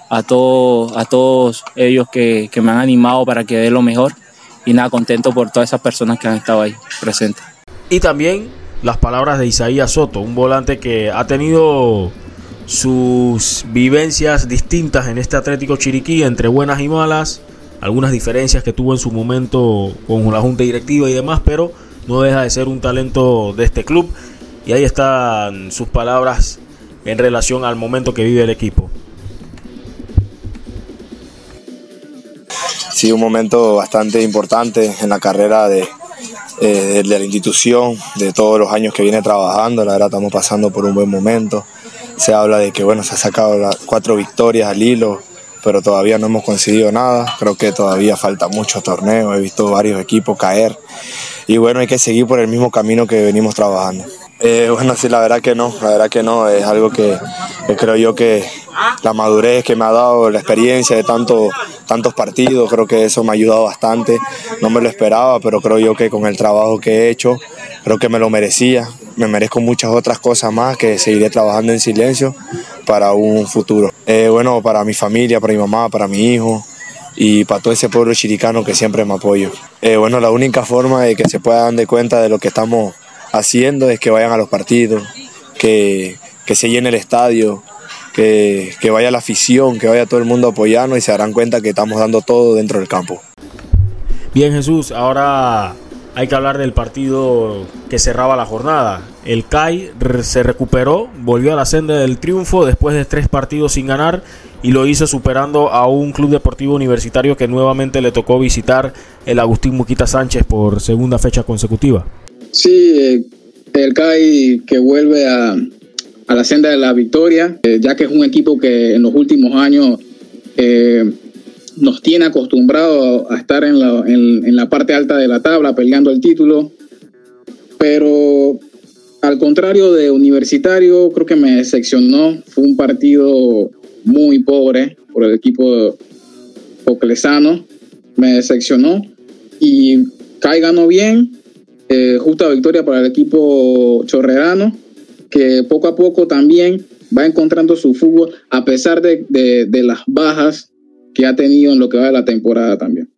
a, todo, a todos ellos que, que me han animado para que dé lo mejor y nada, contento por todas esas personas que han estado ahí presentes. Y también las palabras de Isaías Soto, un volante que ha tenido sus vivencias distintas en este Atlético Chiriquí, entre buenas y malas, algunas diferencias que tuvo en su momento con la junta directiva y demás, pero no deja de ser un talento de este club. Y ahí están sus palabras en relación al momento que vive el equipo. Sí, un momento bastante importante en la carrera de, eh, de la institución, de todos los años que viene trabajando. La verdad, estamos pasando por un buen momento. Se habla de que bueno, se ha sacado las cuatro victorias al hilo, pero todavía no hemos conseguido nada. Creo que todavía falta muchos torneos. He visto varios equipos caer. Y bueno, hay que seguir por el mismo camino que venimos trabajando. Eh, bueno, sí, la verdad que no, la verdad que no, es algo que, que, creo yo que la madurez que me ha dado, la experiencia de tanto, tantos partidos, creo que eso me ha ayudado bastante, no me lo esperaba, pero creo yo que con el trabajo que he hecho, creo que me lo merecía, me merezco muchas otras cosas más que seguiré trabajando en silencio para un futuro. Eh, bueno, para mi familia, para mi mamá, para mi hijo, y para todo ese pueblo chiricano que siempre me apoyo. Eh, bueno, la única forma de que se puedan dar cuenta de lo que estamos haciendo es que vayan a los partidos, que, que se llene el estadio, que, que, vaya la afición, que vaya todo el mundo apoyarnos y se darán cuenta que estamos dando todo dentro del campo. Bien Jesús, ahora hay que hablar del partido que cerraba la jornada. El CAI se recuperó, volvió a la senda del triunfo después de tres partidos sin ganar y lo hizo superando a un club deportivo universitario que nuevamente le tocó visitar el Agustín Muquita Sánchez por segunda fecha consecutiva. Sí, el CAI que vuelve a, a la senda de la victoria, eh, ya que es un equipo que en los últimos años eh, nos tiene acostumbrado a estar en la, en, en la parte alta de la tabla peleando el título, pero al contrario de Universitario, creo que me decepcionó. Fue un partido muy pobre por el equipo poclesano. Me decepcionó. Y Kai ganó bien. Eh, justa victoria para el equipo chorrerano, que poco a poco también va encontrando su fútbol, a pesar de, de, de las bajas que ha tenido en lo que va de la temporada también.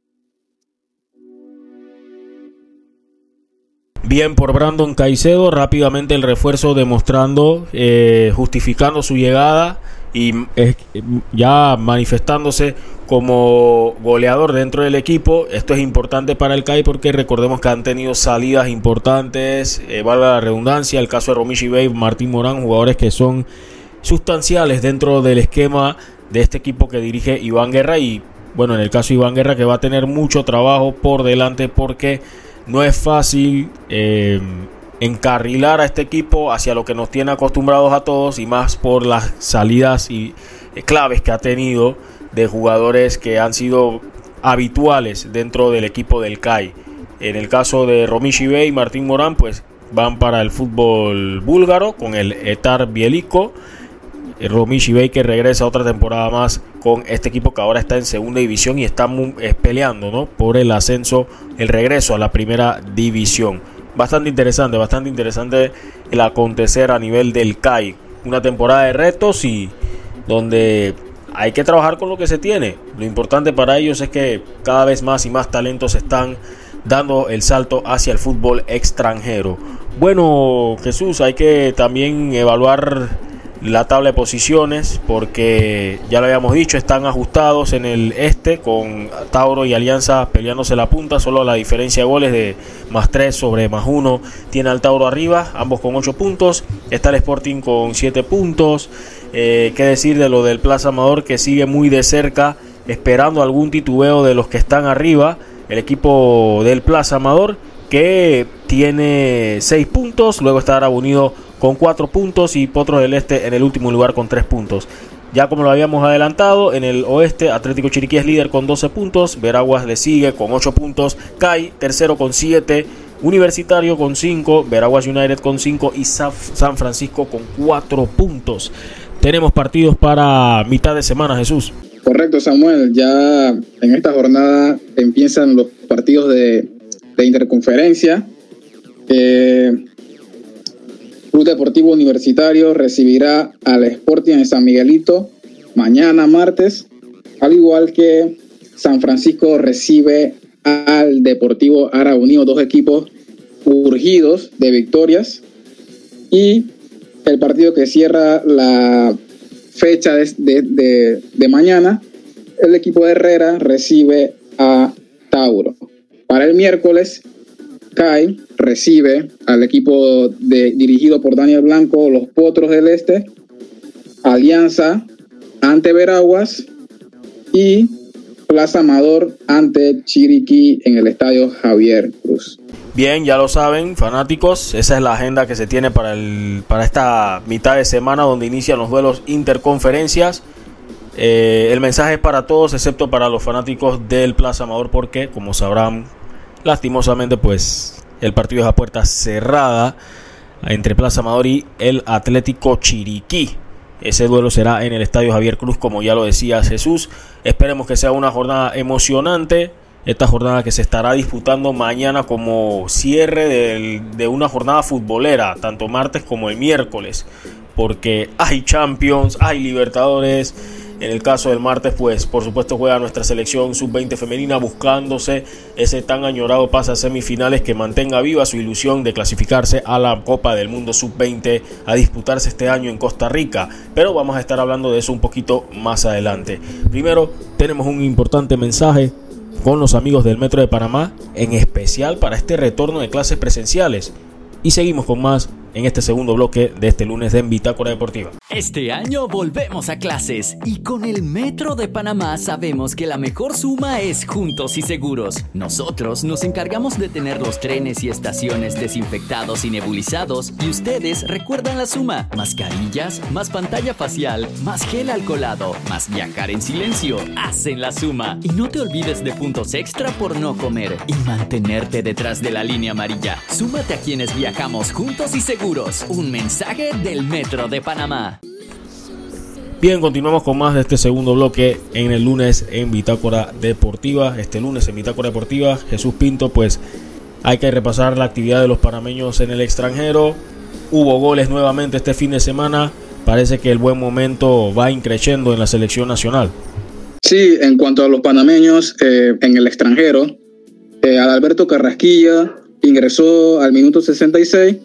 Bien por Brandon Caicedo, rápidamente el refuerzo demostrando, eh, justificando su llegada y eh, ya manifestándose como goleador dentro del equipo. Esto es importante para el CAI porque recordemos que han tenido salidas importantes, eh, vale la redundancia, el caso de Romishi Bay, Martín Morán, jugadores que son sustanciales dentro del esquema de este equipo que dirige Iván Guerra y bueno, en el caso de Iván Guerra que va a tener mucho trabajo por delante porque no es fácil eh, encarrilar a este equipo hacia lo que nos tiene acostumbrados a todos y más por las salidas y claves que ha tenido de jugadores que han sido habituales dentro del equipo del CAI. En el caso de Romishi Bey y Martín Morán, pues van para el fútbol búlgaro con el Etar Bielico. Eh, Romishi Bey que regresa otra temporada más con este equipo que ahora está en segunda división y está peleando ¿no? por el ascenso, el regreso a la primera división. Bastante interesante, bastante interesante el acontecer a nivel del CAI. Una temporada de retos y donde hay que trabajar con lo que se tiene. Lo importante para ellos es que cada vez más y más talentos están dando el salto hacia el fútbol extranjero. Bueno, Jesús, hay que también evaluar la tabla de posiciones porque ya lo habíamos dicho, están ajustados en el este con Tauro y Alianza peleándose la punta, solo la diferencia de goles de más 3 sobre más 1 tiene al Tauro arriba, ambos con 8 puntos, está el Sporting con 7 puntos, eh, qué decir de lo del Plaza Amador que sigue muy de cerca esperando algún titubeo de los que están arriba, el equipo del Plaza Amador que tiene 6 puntos, luego estará unido con 4 puntos y Potros del Este en el último lugar con 3 puntos. Ya como lo habíamos adelantado, en el oeste Atlético Chiriquí es líder con 12 puntos, Veraguas le sigue con 8 puntos, CAI tercero con 7, Universitario con 5, Veraguas United con 5 y San Francisco con 4 puntos. Tenemos partidos para mitad de semana, Jesús. Correcto, Samuel. Ya en esta jornada empiezan los partidos de, interconferencia. Eh, Club Deportivo Universitario recibirá al Sporting en San Miguelito mañana martes, al igual que San Francisco recibe al Deportivo Ara Unido, dos equipos urgidos de victorias. Y el partido que cierra la fecha de, de mañana, el equipo de Herrera recibe a Tauro. Para el miércoles, CAI recibe al equipo de, dirigido por Daniel Blanco, los Potros del Este, Alianza ante Veraguas y Plaza Amador ante Chiriquí en el estadio Javier Cruz. Bien, ya lo saben, fanáticos, esa es la agenda que se tiene para, el, para esta mitad de semana donde inician los duelos interconferencias. Eh, el mensaje es para todos, excepto para los fanáticos del Plaza Amador, porque, como sabrán, Lastimosamente, pues el partido es a puerta cerrada entre Plaza Amador y el Atlético Chiriquí. Ese duelo será en el Estadio Javier Cruz, como ya lo decía Jesús. Esperemos que sea una jornada emocionante. Esta jornada que se estará disputando mañana como cierre de una jornada futbolera, tanto martes como el miércoles. Porque hay Champions, hay Libertadores en el caso del martes, pues por supuesto juega nuestra selección sub-20 femenina buscándose ese tan añorado pase a semifinales que mantenga viva su ilusión de clasificarse a la Copa del Mundo sub-20 a disputarse este año en Costa Rica. Pero vamos a estar hablando de eso un poquito más adelante. Primero, tenemos un importante mensaje con los amigos del Metro de Panamá, en especial para este retorno de clases presenciales. Y seguimos con más en este segundo bloque de este lunes de Bitácora Deportiva. Este año volvemos a clases y con el Metro de Panamá sabemos que la mejor suma es juntos y seguros. Nosotros nos encargamos de tener los trenes y estaciones desinfectados y nebulizados y ustedes recuerdan la suma. Mascarillas, más pantalla facial, más gel alcoholado, más viajar en silencio. Hacen la suma. Y no te olvides de puntos extra por no comer y mantenerte detrás de la línea amarilla. Súmate a quienes viajamos juntos y seguros un mensaje del Metro de Panamá. Bien, continuamos con más de este segundo bloque en el lunes en Bitácora Deportiva. Este lunes en Bitácora Deportiva, Jesús Pinto, pues hay que repasar la actividad de los panameños en el extranjero. Hubo goles nuevamente este fin de semana. Parece que el buen momento va increciendo en la selección nacional. Sí, en cuanto a los panameños eh, en el extranjero, eh, Adalberto Carrasquilla ingresó al minuto 66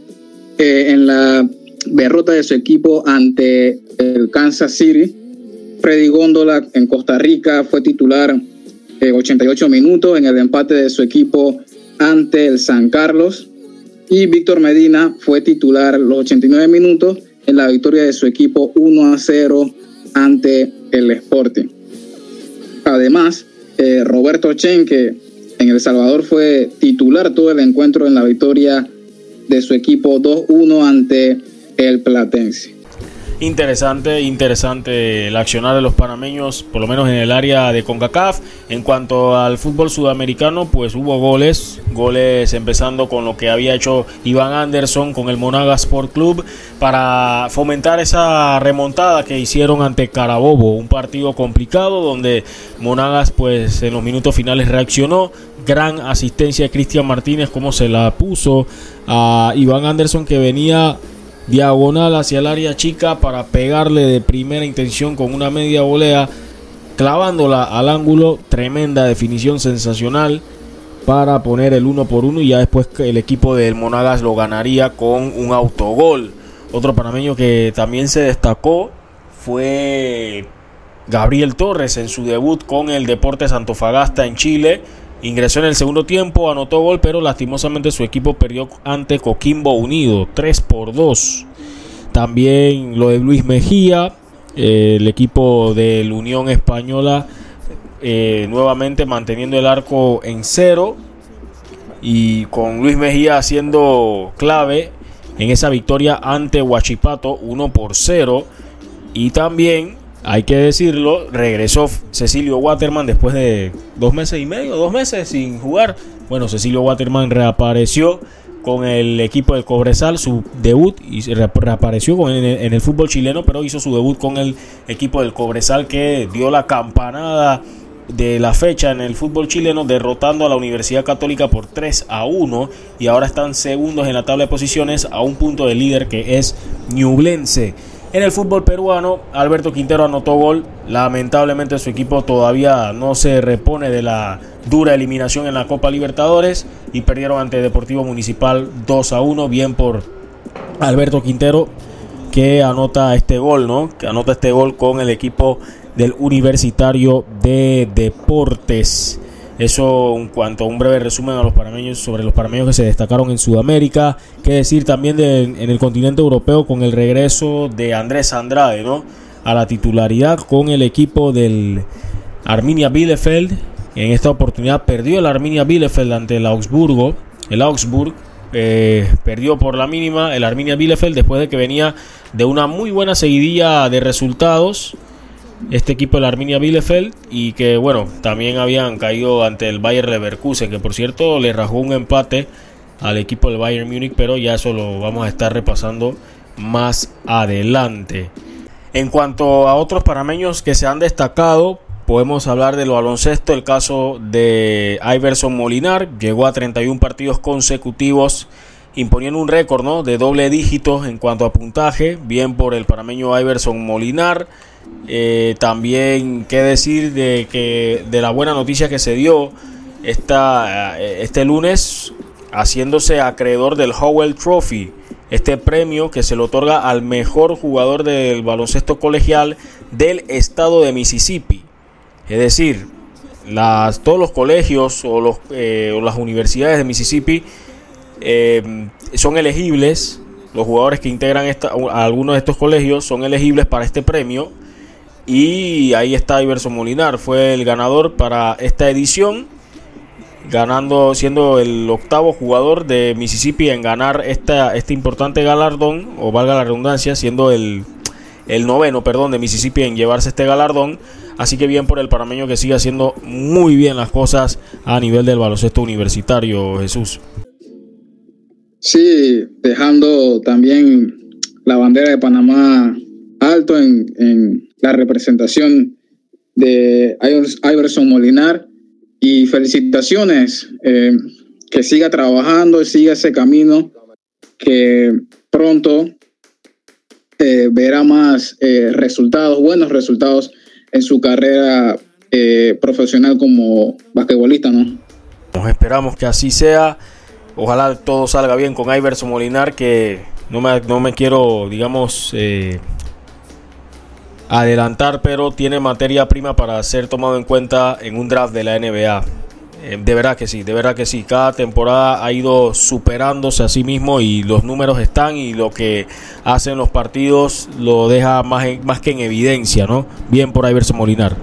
en la derrota de su equipo ante el Kansas City. Freddy Góndola en Costa Rica fue titular 88 eh, minutos en el empate de su equipo ante el San Carlos. Y Víctor Medina fue titular los 89 minutos en la victoria de su equipo 1 a 0 ante el Sporting. Además, eh, Roberto Chen, que en El Salvador fue titular todo el encuentro en la victoria de su equipo 2-1 ante el Platense. Interesante, interesante el accionar de los panameños, por lo menos en el área de CONCACAF. En cuanto al fútbol sudamericano, pues hubo goles, goles empezando con lo que había hecho Iván Anderson con el Monagas Sport Club para fomentar esa remontada que hicieron ante Carabobo, un partido complicado donde Monagas pues en los minutos finales reaccionó, gran asistencia de Cristian Martínez como se la puso a Iván Anderson que venía diagonal hacia el área chica para pegarle de primera intención con una media volea, clavándola al ángulo, tremenda definición sensacional para poner el uno por uno y ya después el equipo del Monagas lo ganaría con un autogol. Otro panameño que también se destacó fue Gabriel Torres en su debut con el Deportes Antofagasta en Chile Ingresó en el segundo tiempo, anotó gol, pero lastimosamente su equipo perdió ante Coquimbo Unido, 3 por 2. También lo de Luis Mejía, el equipo de la Unión Española, eh, nuevamente manteniendo el arco en cero y con Luis Mejía haciendo clave en esa victoria ante Huachipato 1 por 0. Y también hay que decirlo, regresó Cecilio Waterman después de dos meses y medio, dos meses sin jugar. Bueno, Cecilio Waterman reapareció con el equipo del Cobresal, su debut, y reapareció en, el, en el fútbol chileno, pero hizo su debut con el equipo del Cobresal que dio la campanada de la fecha en el fútbol chileno derrotando a la Universidad Católica por 3 a 1 y ahora están segundos en la tabla de posiciones a un punto del líder que es Ñublense. En el fútbol peruano, Alberto Quintero anotó gol. Lamentablemente su equipo todavía no se repone de la dura eliminación en la Copa Libertadores y perdieron ante Deportivo Municipal 2 a 1. Bien por Alberto Quintero que anota este gol, ¿no? Que anota este gol con el equipo del Universitario de Deportes. Eso en cuanto a un breve resumen a los panameños sobre los panameños que se destacaron en Sudamérica. Que decir también de, en el continente europeo con el regreso de Andrés Andrade ¿no? a la titularidad con el equipo del Arminia Bielefeld. En esta oportunidad perdió el Arminia Bielefeld ante el Augsburgo. El Augsburg eh, perdió por la mínima el Arminia Bielefeld después de que venía de una muy buena seguidilla de resultados este equipo de la Arminia Bielefeld y que bueno, también habían caído ante el Bayern Leverkusen, que por cierto le rajó un empate al equipo del Bayern Múnich, pero ya eso lo vamos a estar repasando más adelante. En cuanto a otros parameños que se han destacado, podemos hablar de lo baloncesto, el caso de Iverson Molinar, llegó a 31 partidos consecutivos imponiendo un récord ¿no? de doble dígito en cuanto a puntaje, bien por el parameño Iverson Molinar, eh, también qué decir de que de la buena noticia que se dio esta, eh, este lunes haciéndose acreedor del Howell Trophy, este premio que se le otorga al mejor jugador del baloncesto colegial del estado de Mississippi. Es decir, las, todos los colegios o, los, eh, o las universidades de Mississippi son elegibles, los jugadores que integran esta, algunos de estos colegios son elegibles para este premio y ahí está Iverson Molinar, fue el ganador para esta edición, ganando, siendo el octavo jugador de Mississippi en ganar esta, este importante galardón, o valga la redundancia, siendo el, el noveno, perdón, de Mississippi en llevarse este galardón. Así que bien por el parameño que sigue haciendo muy bien las cosas a nivel del baloncesto universitario, Jesús. Sí, dejando también la bandera de Panamá alto en la representación de Iverson Molinar y felicitaciones, eh, que siga trabajando, siga ese camino, que pronto eh, verá más eh, resultados, buenos resultados en su carrera profesional como basquetbolista, ¿no? Nos esperamos que así sea. Ojalá todo salga bien con Iverson Molinar, que no me, no me quiero, digamos, adelantar, pero tiene materia prima para ser tomado en cuenta en un draft de la NBA. Eh, de verdad que sí, de verdad que sí. Cada temporada ha ido superándose a sí mismo y los números están y lo que hacen los partidos lo deja más, más que en evidencia, ¿no? Bien por Iverson Molinar.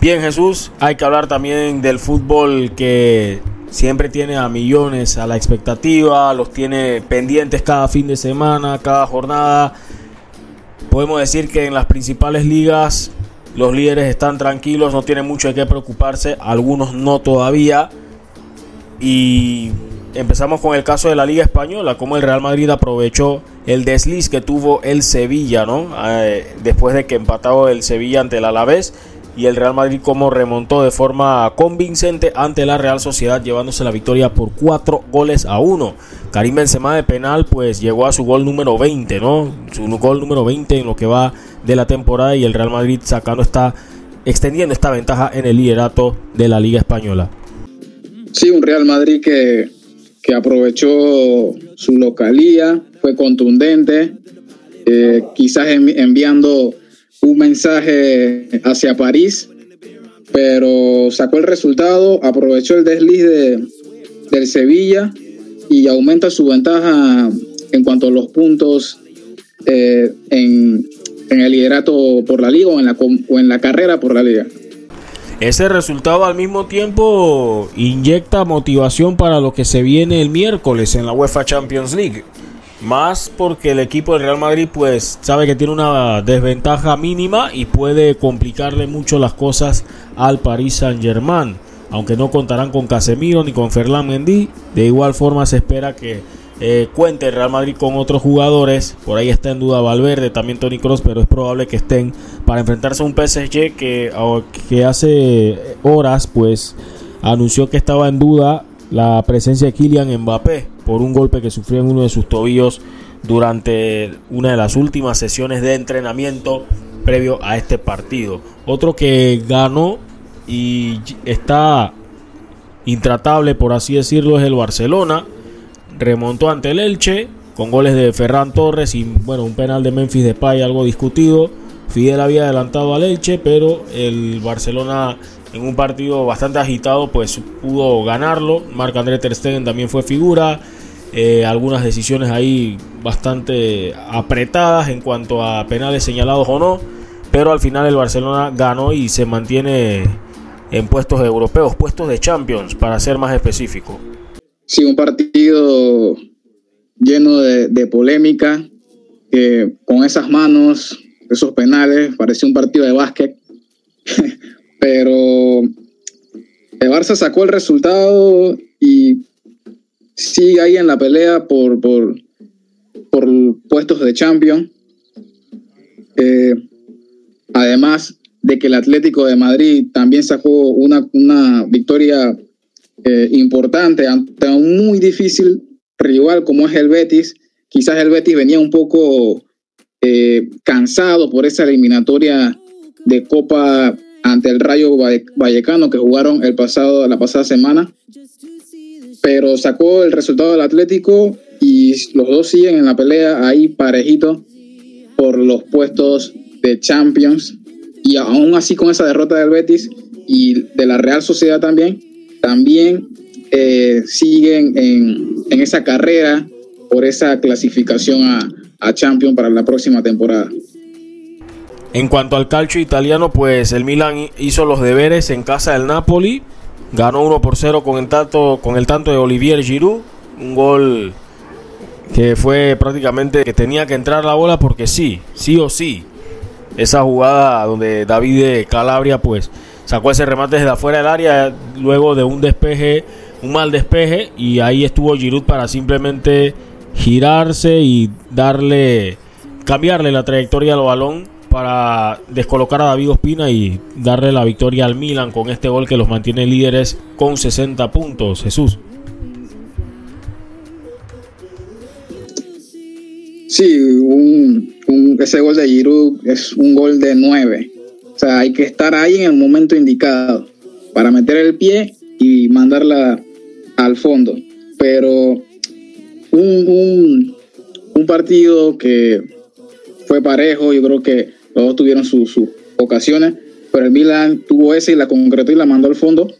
Bien Jesús, hay que hablar también del fútbol que siempre tiene a millones a la expectativa, los tiene pendientes cada fin de semana, cada jornada. Podemos decir que en las principales ligas los líderes están tranquilos, no tienen mucho de qué preocuparse, algunos no todavía. Y empezamos con el caso de la Liga Española, como el Real Madrid aprovechó el desliz que tuvo el Sevilla, ¿no? Eh, después de que empató el Sevilla ante el Alavés y el Real Madrid como remontó de forma convincente ante la Real Sociedad llevándose la victoria por cuatro goles a uno. Karim Benzema de penal pues llegó a su gol número 20, ¿no? Su gol número 20 en lo que va de la temporada y el Real Madrid sacando esta extendiendo esta ventaja en el liderato de la Liga española. Sí, un Real Madrid que, que aprovechó su localía, fue contundente, eh, quizás enviando un mensaje hacia París, pero sacó el resultado, aprovechó el desliz de, del Sevilla y aumenta su ventaja en cuanto a los puntos eh, en, en, el liderato por la liga o en la, o en la carrera por la liga. Ese resultado al mismo tiempo inyecta motivación para lo que se viene el miércoles en la UEFA Champions League. Más porque el equipo del Real Madrid pues sabe que tiene una desventaja mínima y puede complicarle mucho las cosas al Paris Saint Germain. Aunque no contarán con Casemiro ni con Ferland Mendy, de igual forma se espera que eh, cuente el Real Madrid con otros jugadores. Por ahí está en duda Valverde, también Tony Cross, pero es probable que estén para enfrentarse a un PSG que, que hace horas pues anunció que estaba en duda la presencia de Kylian Mbappé por un golpe que sufrió en uno de sus tobillos durante una de las últimas sesiones de entrenamiento previo a este partido. Otro que ganó y está intratable, por así decirlo, es el Barcelona. Remontó ante el Elche con goles de Ferran Torres y bueno, un penal de Memphis Depay algo discutido. Fidel había adelantado al Elche, pero el Barcelona en un partido bastante agitado, pues pudo ganarlo. Marc André Ter Stegen también fue figura. Eh, algunas decisiones ahí bastante apretadas en cuanto a penales señalados o no. Pero al final el Barcelona ganó y se mantiene en puestos europeos, puestos de Champions, para ser más específico. Sí, un partido lleno de, polémica, con esas manos, esos penales, parecía un partido de básquet. <laughs> pero el Barça sacó el resultado y sigue ahí en la pelea por, por, puestos de champion. Eh, además de que el Atlético de Madrid también sacó una, victoria eh, importante ante un muy difícil rival como es el Betis. Quizás el Betis venía un poco eh, cansado por esa eliminatoria de Copa ante el Rayo Vallecano que jugaron el pasado, la pasada semana. Pero sacó el resultado del Atlético y los dos siguen en la pelea ahí parejito por los puestos de Champions. Y aún así con esa derrota del Betis y de la Real Sociedad también, también eh, siguen en, en, esa carrera por esa clasificación a, a Champions para la próxima temporada. En cuanto al calcio italiano, pues el Milan hizo los deberes en casa del Napoli. Ganó 1 por 0 con el tanto, con el tanto de Olivier Giroud. Un gol que fue prácticamente que tenía que entrar la bola porque sí, sí o sí. Esa jugada donde David Calabria pues sacó ese remate desde afuera del área luego de un despeje, un mal despeje y ahí estuvo Giroud para simplemente girarse y darle cambiarle la trayectoria al balón para descolocar a David Ospina y darle la victoria al Milan con este gol que los mantiene líderes con 60 puntos. Jesús. Sí, ese gol de Giroud es un gol de 9. O sea, hay que estar ahí en el momento indicado para meter el pie y mandarla al fondo. Pero un, un partido que fue parejo, yo creo que los tuvieron sus ocasiones, pero el Milan tuvo ese y la concretó y la mandó al fondo.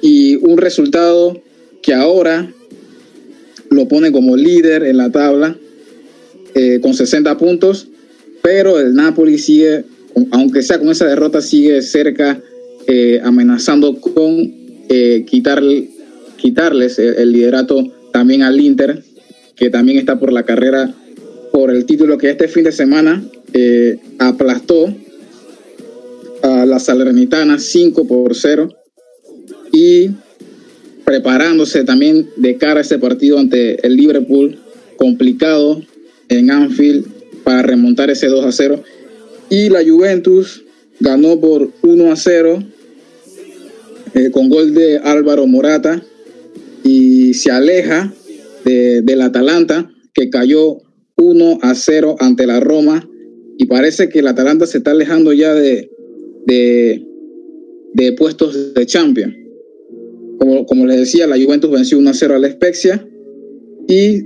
Y un resultado que ahora lo pone como líder en la tabla eh, con 60 puntos, pero el Napoli sigue, aunque sea con esa derrota, sigue cerca, eh, amenazando con eh, quitar, quitarles el, liderato también al Inter, que también está por la carrera por el título que este fin de semana eh, aplastó a la Salernitana 5 por 0 y preparándose también de cara a ese partido ante el Liverpool complicado en Anfield para remontar ese 2 a 0 y la Juventus ganó por 1 a 0 eh, con gol de Álvaro Morata y se aleja de, del Atalanta que cayó 1 a 0 ante la Roma y parece que el Atalanta se está alejando ya de, de, puestos de Champions. Como, como les decía, la Juventus venció 1 a 0 a la Spezia y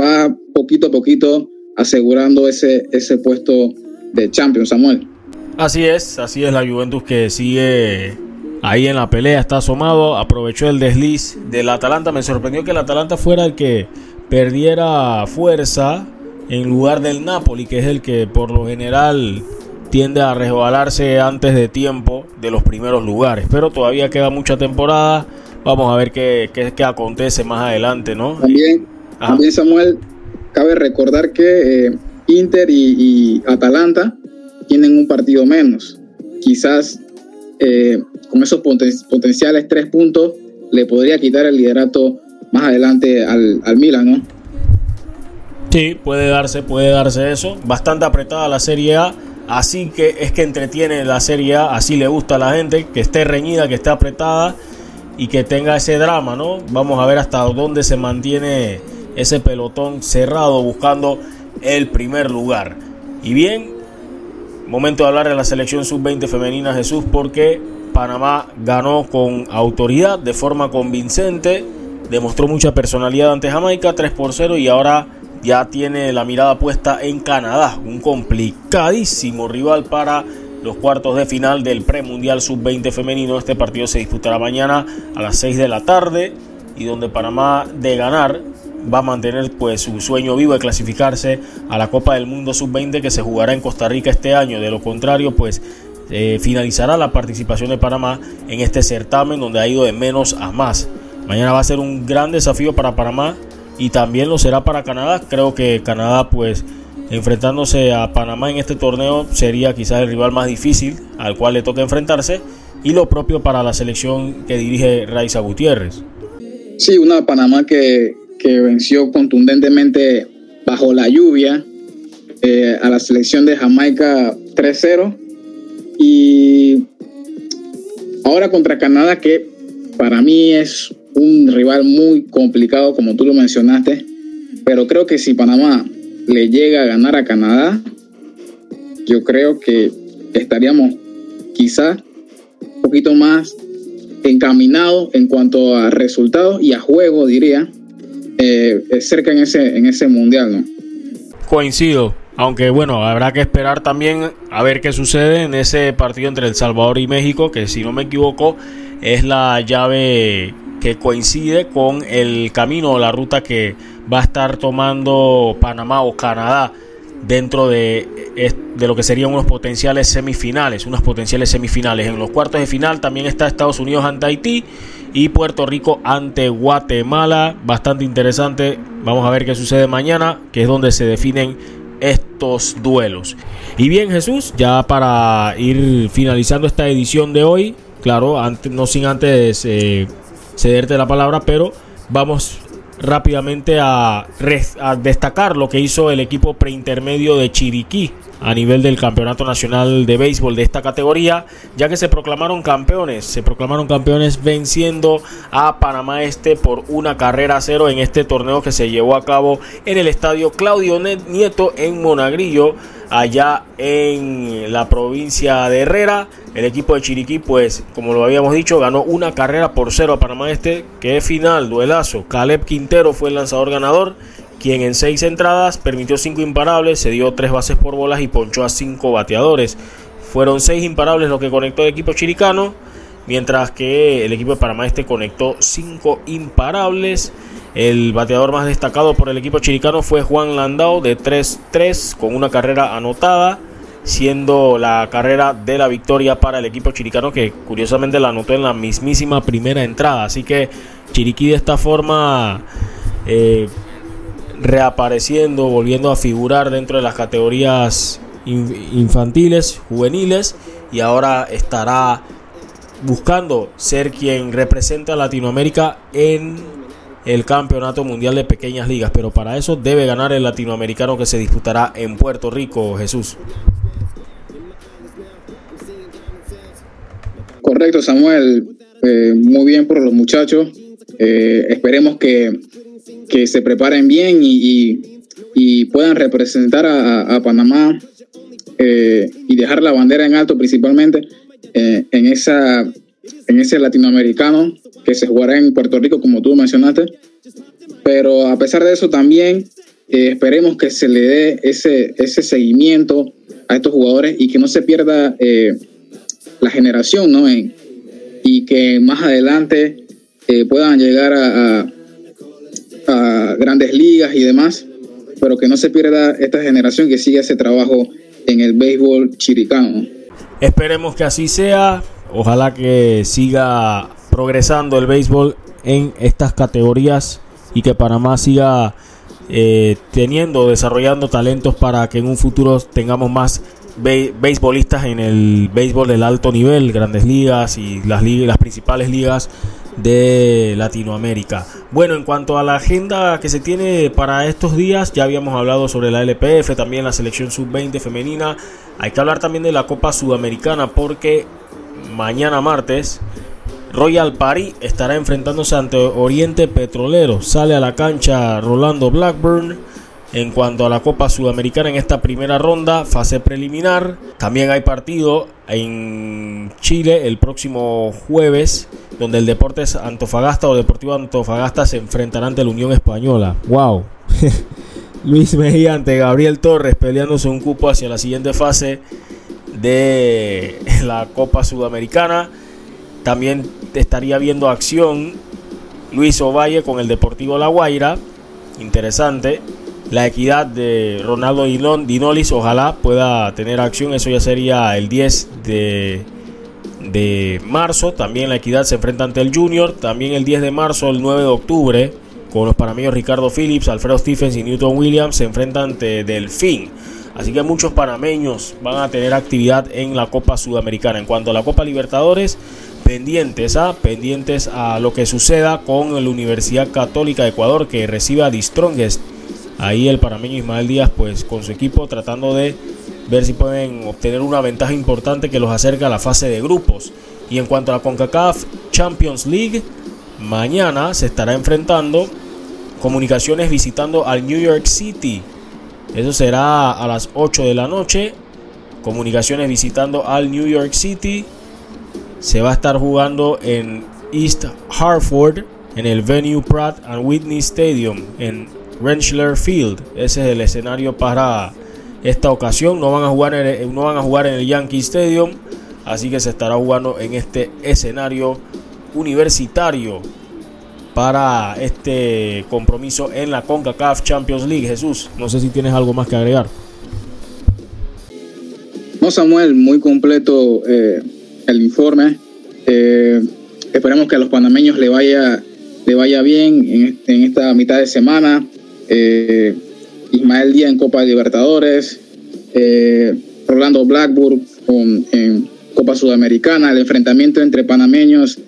va poquito a poquito asegurando ese, ese puesto de Champions, Samuel. Así es, así es la Juventus que sigue ahí en la pelea, está asomado, aprovechó el desliz del Atalanta. Me sorprendió que el Atalanta fuera el que perdiera fuerza en lugar del Napoli, que es el que por lo general tiende a resbalarse antes de tiempo de los primeros lugares. Pero todavía queda mucha temporada. Vamos a ver qué, qué, acontece más adelante, ¿no? También, también Samuel, cabe recordar que eh, Inter y, Atalanta tienen un partido menos. Quizás eh, con esos potenciales tres puntos le podría quitar el liderato más adelante al, al Milan, ¿no? Sí, puede darse, puede darse eso. Bastante apretada la Serie A. Así que es que entretiene la Serie A, así le gusta a la gente, que esté reñida, que esté apretada y que tenga ese drama, ¿no? Vamos a ver hasta dónde se mantiene ese pelotón cerrado buscando el primer lugar. Y bien, momento de hablar de la selección sub-20 femenina Jesús porque Panamá ganó con autoridad, de forma convincente, demostró mucha personalidad ante Jamaica 3 por 0 y ahora ya tiene la mirada puesta en Canadá, un complicadísimo rival para los cuartos de final del premundial sub-20 femenino. Este partido se disputará mañana a las 6 de la tarde y donde Panamá de ganar va a mantener pues su sueño vivo de clasificarse a la Copa del Mundo Sub-20 que se jugará en Costa Rica este año. De lo contrario, pues eh, finalizará la participación de Panamá en este certamen donde ha ido de menos a más. Mañana va a ser un gran desafío para Panamá y también lo será para Canadá. Creo que Canadá pues enfrentándose a Panamá en este torneo sería quizás el rival más difícil al cual le toca enfrentarse y lo propio para la selección que dirige Raiza Gutiérrez. Sí, una Panamá que, que venció contundentemente bajo la lluvia eh, a la selección de Jamaica 3-0. Y ahora contra Canadá, que para mí es un rival muy complicado, como tú lo mencionaste. Pero creo que si Panamá le llega a ganar a Canadá, yo creo que estaríamos quizás un poquito más encaminados en cuanto a resultados y a juego, diría, eh, cerca en ese, en ese mundial, ¿no? Coincido. Aunque bueno, habrá que esperar también a ver qué sucede en ese partido entre El Salvador y México, que si no me equivoco es la llave que coincide con el camino o la ruta que va a estar tomando Panamá o Canadá dentro de, de, lo que serían unos potenciales semifinales, unas potenciales semifinales. En los cuartos de final también está Estados Unidos ante Haití y Puerto Rico ante Guatemala. Bastante interesante. Vamos a ver qué sucede mañana, que es donde se definen estos duelos. Y bien Jesús, ya para ir finalizando esta edición de hoy, claro, antes, no sin antes eh, cederte la palabra, pero vamos rápidamente a, a, destacar lo que hizo el equipo preintermedio de Chiriquí a nivel del Campeonato Nacional de Béisbol de esta categoría, ya que se proclamaron campeones, se proclamaron campeones venciendo a Panamá Este por una carrera cero en este torneo que se llevó a cabo en el estadio Claudio Nieto en Monagrillo, allá en la provincia de Herrera. El equipo de Chiriquí, pues, como lo habíamos dicho, ganó una carrera por cero a Panamá Este, que final, duelazo. Caleb Quintero fue el lanzador ganador quien en seis entradas permitió cinco imparables, se dio tres bases por bolas y ponchó a cinco bateadores. Fueron seis imparables lo que conectó el equipo chiricano, mientras que el equipo de Panamá Este conectó cinco imparables. El bateador más destacado por el equipo chiricano fue Juan Landau de 3-3 con una carrera anotada. siendo la carrera de la victoria para el equipo chiricano que curiosamente la anotó en la mismísima primera entrada. Así que Chiriquí de esta forma eh, reapareciendo, volviendo a figurar dentro de las categorías infantiles, juveniles y ahora estará buscando ser quien representa a Latinoamérica en el Campeonato Mundial de Pequeñas Ligas, pero para eso debe ganar el latinoamericano que se disputará en Puerto Rico, Jesús. Correcto, Samuel. Eh, muy bien por los muchachos. Eh, esperemos que, que, se preparen bien y, y, puedan representar a, Panamá eh, y dejar la bandera en alto principalmente en, esa, en ese latinoamericano que se jugará en Puerto Rico, como tú mencionaste. Pero a pesar de eso también esperemos que se le dé ese, ese seguimiento a estos jugadores y que no se pierda la generación, ¿no? y que más adelante eh, puedan llegar a, a, grandes ligas y demás, pero que no se pierda esta generación que sigue ese trabajo en el béisbol chiricano. Esperemos que así sea, ojalá que siga progresando el béisbol en estas categorías y que Panamá siga eh, teniendo, desarrollando talentos para que en un futuro tengamos más beisbolistas en el béisbol del alto nivel, grandes ligas y las, las principales ligas de Latinoamérica. Bueno, en cuanto a la agenda que se tiene para estos días, ya habíamos hablado sobre la LPF, también la selección sub-20 femenina. Hay que hablar también de la Copa Sudamericana porque mañana martes Royal Party estará enfrentándose ante Oriente Petrolero. Sale a la cancha Rolando Blackburn en cuanto a la Copa Sudamericana en esta primera ronda, fase preliminar. También hay partido en Chile el próximo jueves, donde el Deportes Antofagasta o Deportivo Antofagasta se enfrentará ante la Unión Española. ¡Wow! <laughs> Luis Mejía ante Gabriel Torres peleándose un cupo hacia la siguiente fase de <laughs> la Copa Sudamericana. También estaría viendo acción Luis Ovalle con el Deportivo La Guaira. Interesante la equidad de Ronaldo Dinolis ojalá pueda tener acción. Eso ya sería el 10 de, de marzo. También la equidad se enfrenta ante el Junior. También el 10 de marzo, el 9 de octubre, con los panameños Ricardo Phillips, Alfredo Stephens y Newton Williams se enfrentan ante Delfín. Así que muchos panameños van a tener actividad en la Copa Sudamericana. En cuanto a la Copa Libertadores, pendientes a, pendientes a lo que suceda con la Universidad Católica de Ecuador que recibe a The Strongest Ahí el parameño Ismael Díaz, pues con su equipo tratando de ver si pueden obtener una ventaja importante que los acerca a la fase de grupos. Y en cuanto a la CONCACAF Champions League, mañana se estará enfrentando Comunicaciones visitando al New York City. Eso será a las 8 de la noche. Comunicaciones visitando al New York City. Se va a estar jugando en East Hartford, en el Venue Pratt and Whitney Stadium, en Rentschler Field. Ese es el escenario para esta ocasión. No van a jugar en el, no van a jugar en el Yankee Stadium, así que se estará jugando en este escenario universitario para este compromiso en la CONCACAF Champions League. Jesús, no sé si tienes algo más que agregar. No, Samuel, muy completo eh, el informe. Eh, esperemos que a los panameños le vaya, le vaya bien en, en esta mitad de semana eh, Ismael Díaz en Copa Libertadores, eh, Rolando Blackburn en Copa Sudamericana, el enfrentamiento entre panameños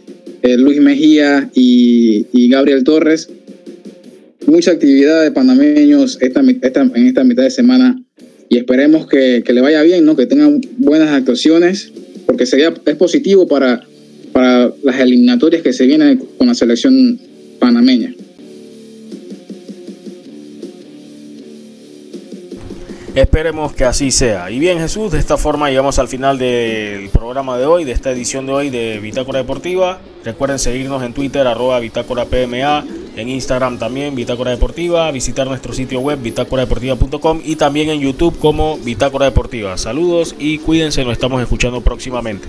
eh, Luis Mejía y, Gabriel Torres. Mucha actividad de panameños esta, en esta mitad de semana y esperemos que, le vaya bien, ¿no? que tengan buenas actuaciones, porque sería, es positivo para, para las eliminatorias que se vienen con la selección panameña. Esperemos que así sea. Y bien Jesús, de esta forma llegamos al final del programa de hoy, de esta edición de hoy de Bitácora Deportiva. Recuerden seguirnos en Twitter, arroba Bitácora PMA, en Instagram también, Bitácora Deportiva, visitar nuestro sitio web, bitácoradeportiva.com y también en YouTube como Bitácora Deportiva. Saludos y cuídense, nos estamos escuchando próximamente.